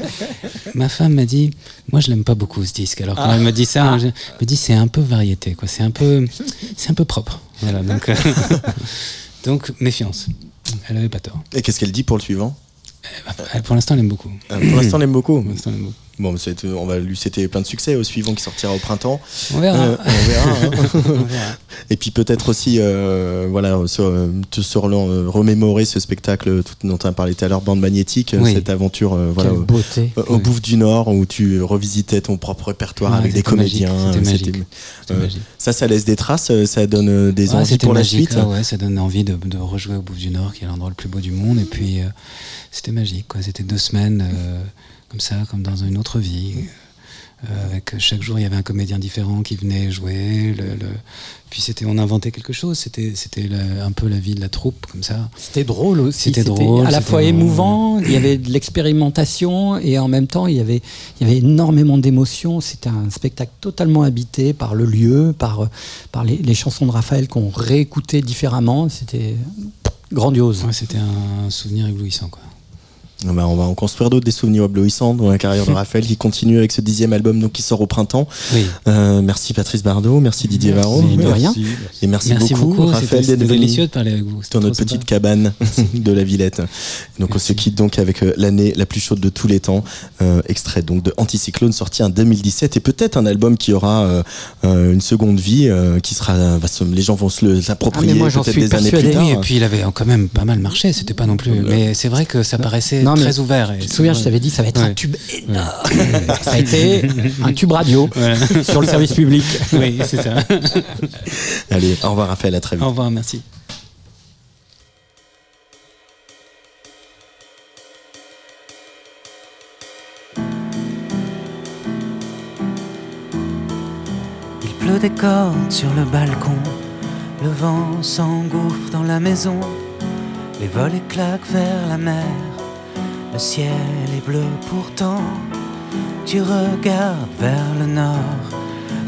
Ma femme m'a dit, moi je l'aime pas beaucoup ce disque. Alors quand elle me dit ça, je- elle me dit c'est un peu variété, quoi. C'est un peu, c'est un peu propre. Voilà, donc, euh, donc méfiance. Elle avait pas tort.
Et qu'est-ce qu'elle dit pour le suivant?
Elle, pour l'instant, elle aime beaucoup.
Euh, Pour l'instant, on l'aime beaucoup.
Pour l'instant, elle aime beaucoup.
Bon, on va lui souhaiter plein de succès au suivant qui sortira au printemps.
On verra.
Euh, on verra. hein.
On verra.
Et puis peut-être aussi, euh, voilà, se, euh, te se euh, remémorer ce spectacle tout- dont tu as parlé tout à l'heure, Bande Magnétique,
Oui.
cette aventure, euh, voilà, au,
beauté.
au Bouffe du Nord où tu revisitais ton propre répertoire
Ouais,
avec des comédiens.
c'était magique.
ça, ça laisse des traces, ça donne des
Ouais,
envies pour la suite.
ouais, ça donne envie de, de rejouer au Bouffe du Nord, qui est l'endroit le plus beau du monde. Et puis, c'était magique. quoi. C'était deux semaines comme ça, comme dans une autre vie. Euh, avec chaque jour, il y avait un comédien différent qui venait jouer. Le, le- Puis c'était, on inventait quelque chose. C'était, c'était un peu la vie de la troupe, comme ça.
C'était drôle aussi.
C'était drôle,
À la fois émouvant, il y avait de l'expérimentation et en même temps il y avait, il y avait énormément d'émotions. C'était un spectacle totalement habité par le lieu, par, par les, les chansons de Raphaël qu'on réécoutait différemment. C'était grandiose.
Ouais, c'était un souvenir éblouissant, quoi.
Ah bah, on va en construire d'autres des souvenirs éblouissants dans la carrière de Raphaël qui continue avec ce dixième album donc qui sort au printemps.
Oui.
Euh, merci Patrice Bardot, merci Didier Varro.
Mais de rien.
Et merci,
Merci
beaucoup,
beaucoup.
Raphaël
C'était,
d'être
délicieux de parler avec vous. C'était
dans notre petite cabane de la Villette. Donc on se quitte donc avec euh, l'année la plus chaude de tous les temps, euh, extrait donc de Anticyclone sorti en 2017 et peut-être un album qui aura euh, une seconde vie, qui sera, va se- les gens vont se l'approprier
Ah,
peut-être des années plus tard.
Et puis il avait quand même pas mal marché, c'était pas non plus. Mais c'est vrai que ça paraissait
Non, mais
très ouvert. Et
Tu te souviens, je t'avais dit, ça va être un tube énorme. ça a été un tube radio
Voilà.
sur le service public.
Oui, c'est ça.
Allez, au revoir Raphaël, à très vite.
Au revoir, merci.
Il pleut des cordes sur le balcon, le vent s'engouffre dans la maison, les volets claquent vers la mer, le ciel est bleu pourtant. Tu regardes vers le nord,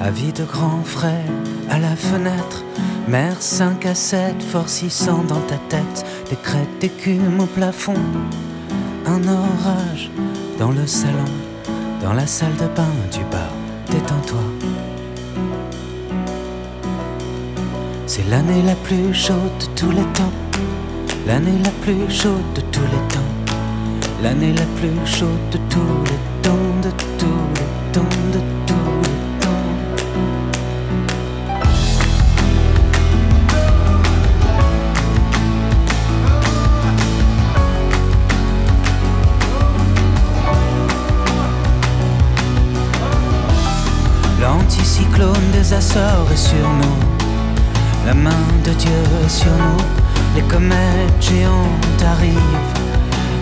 avis de grands frais à la fenêtre, mer 5 à 7, forcissant dans ta tête, des crêtes d'écume au plafond, un orage dans le salon, dans la salle de bain du bar, détends-toi. C'est l'année la plus chaude de tous les temps. L'année la plus chaude de tous les temps. L'année la plus chaude de tous les temps, de tous les temps, de tous les temps. L'anticyclone des Açores est sur nous. La main de Dieu est sur nous. Les comètes géantes arrivent.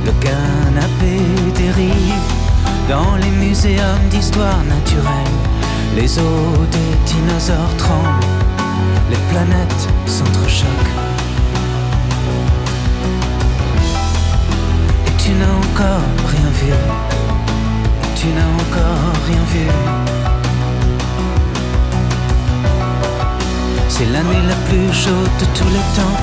Le canapé dérive dans les muséums d'histoire naturelle.
Les os des dinosaures tremblent, les planètes s'entrechoquent. Et tu n'as encore rien vu, et tu n'as encore rien vu. C'est l'année la plus chaude de tous les temps,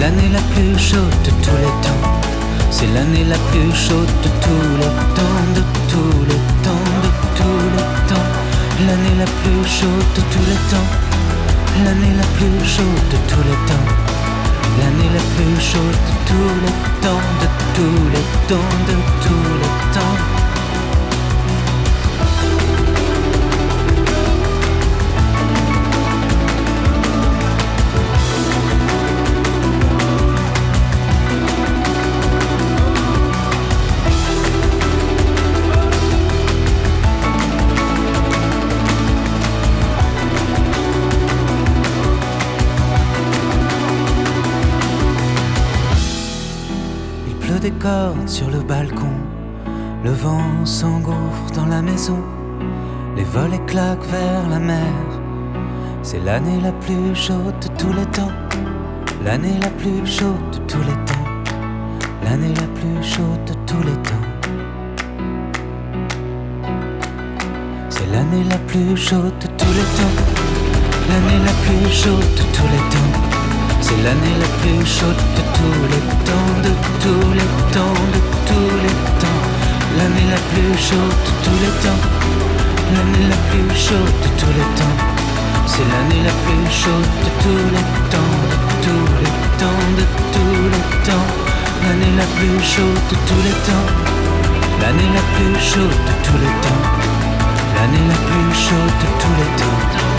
l'année la plus chaude de tous les temps. C'est l'année la plus chaude de tous les temps, de tous les temps, de tous les temps. L'année la plus chaude de tous les temps. L'année la plus chaude de tous les temps. L'année la plus chaude de tous les temps, de tous les temps, de tous les temps. La maison. Les volets claquent vers la mer. C'est l'année la plus chaude de tous les temps. L'année la plus chaude de tous les temps. L'année la plus chaude de tous les temps. C'est l'année la plus chaude de tous les temps. L'année la plus chaude de tous les temps. C'est l'année la plus chaude de tous les temps, de tous les temps, de tous les temps. L'année la plus chaude de tous les temps. L'année la plus chaude de tous les temps. C'est l'année la plus chaude de tous les temps, de tous les temps, de tous les temps. L'année la plus chaude de tous les temps. L'année la plus chaude de tous les temps. L'année la plus chaude de tous les temps.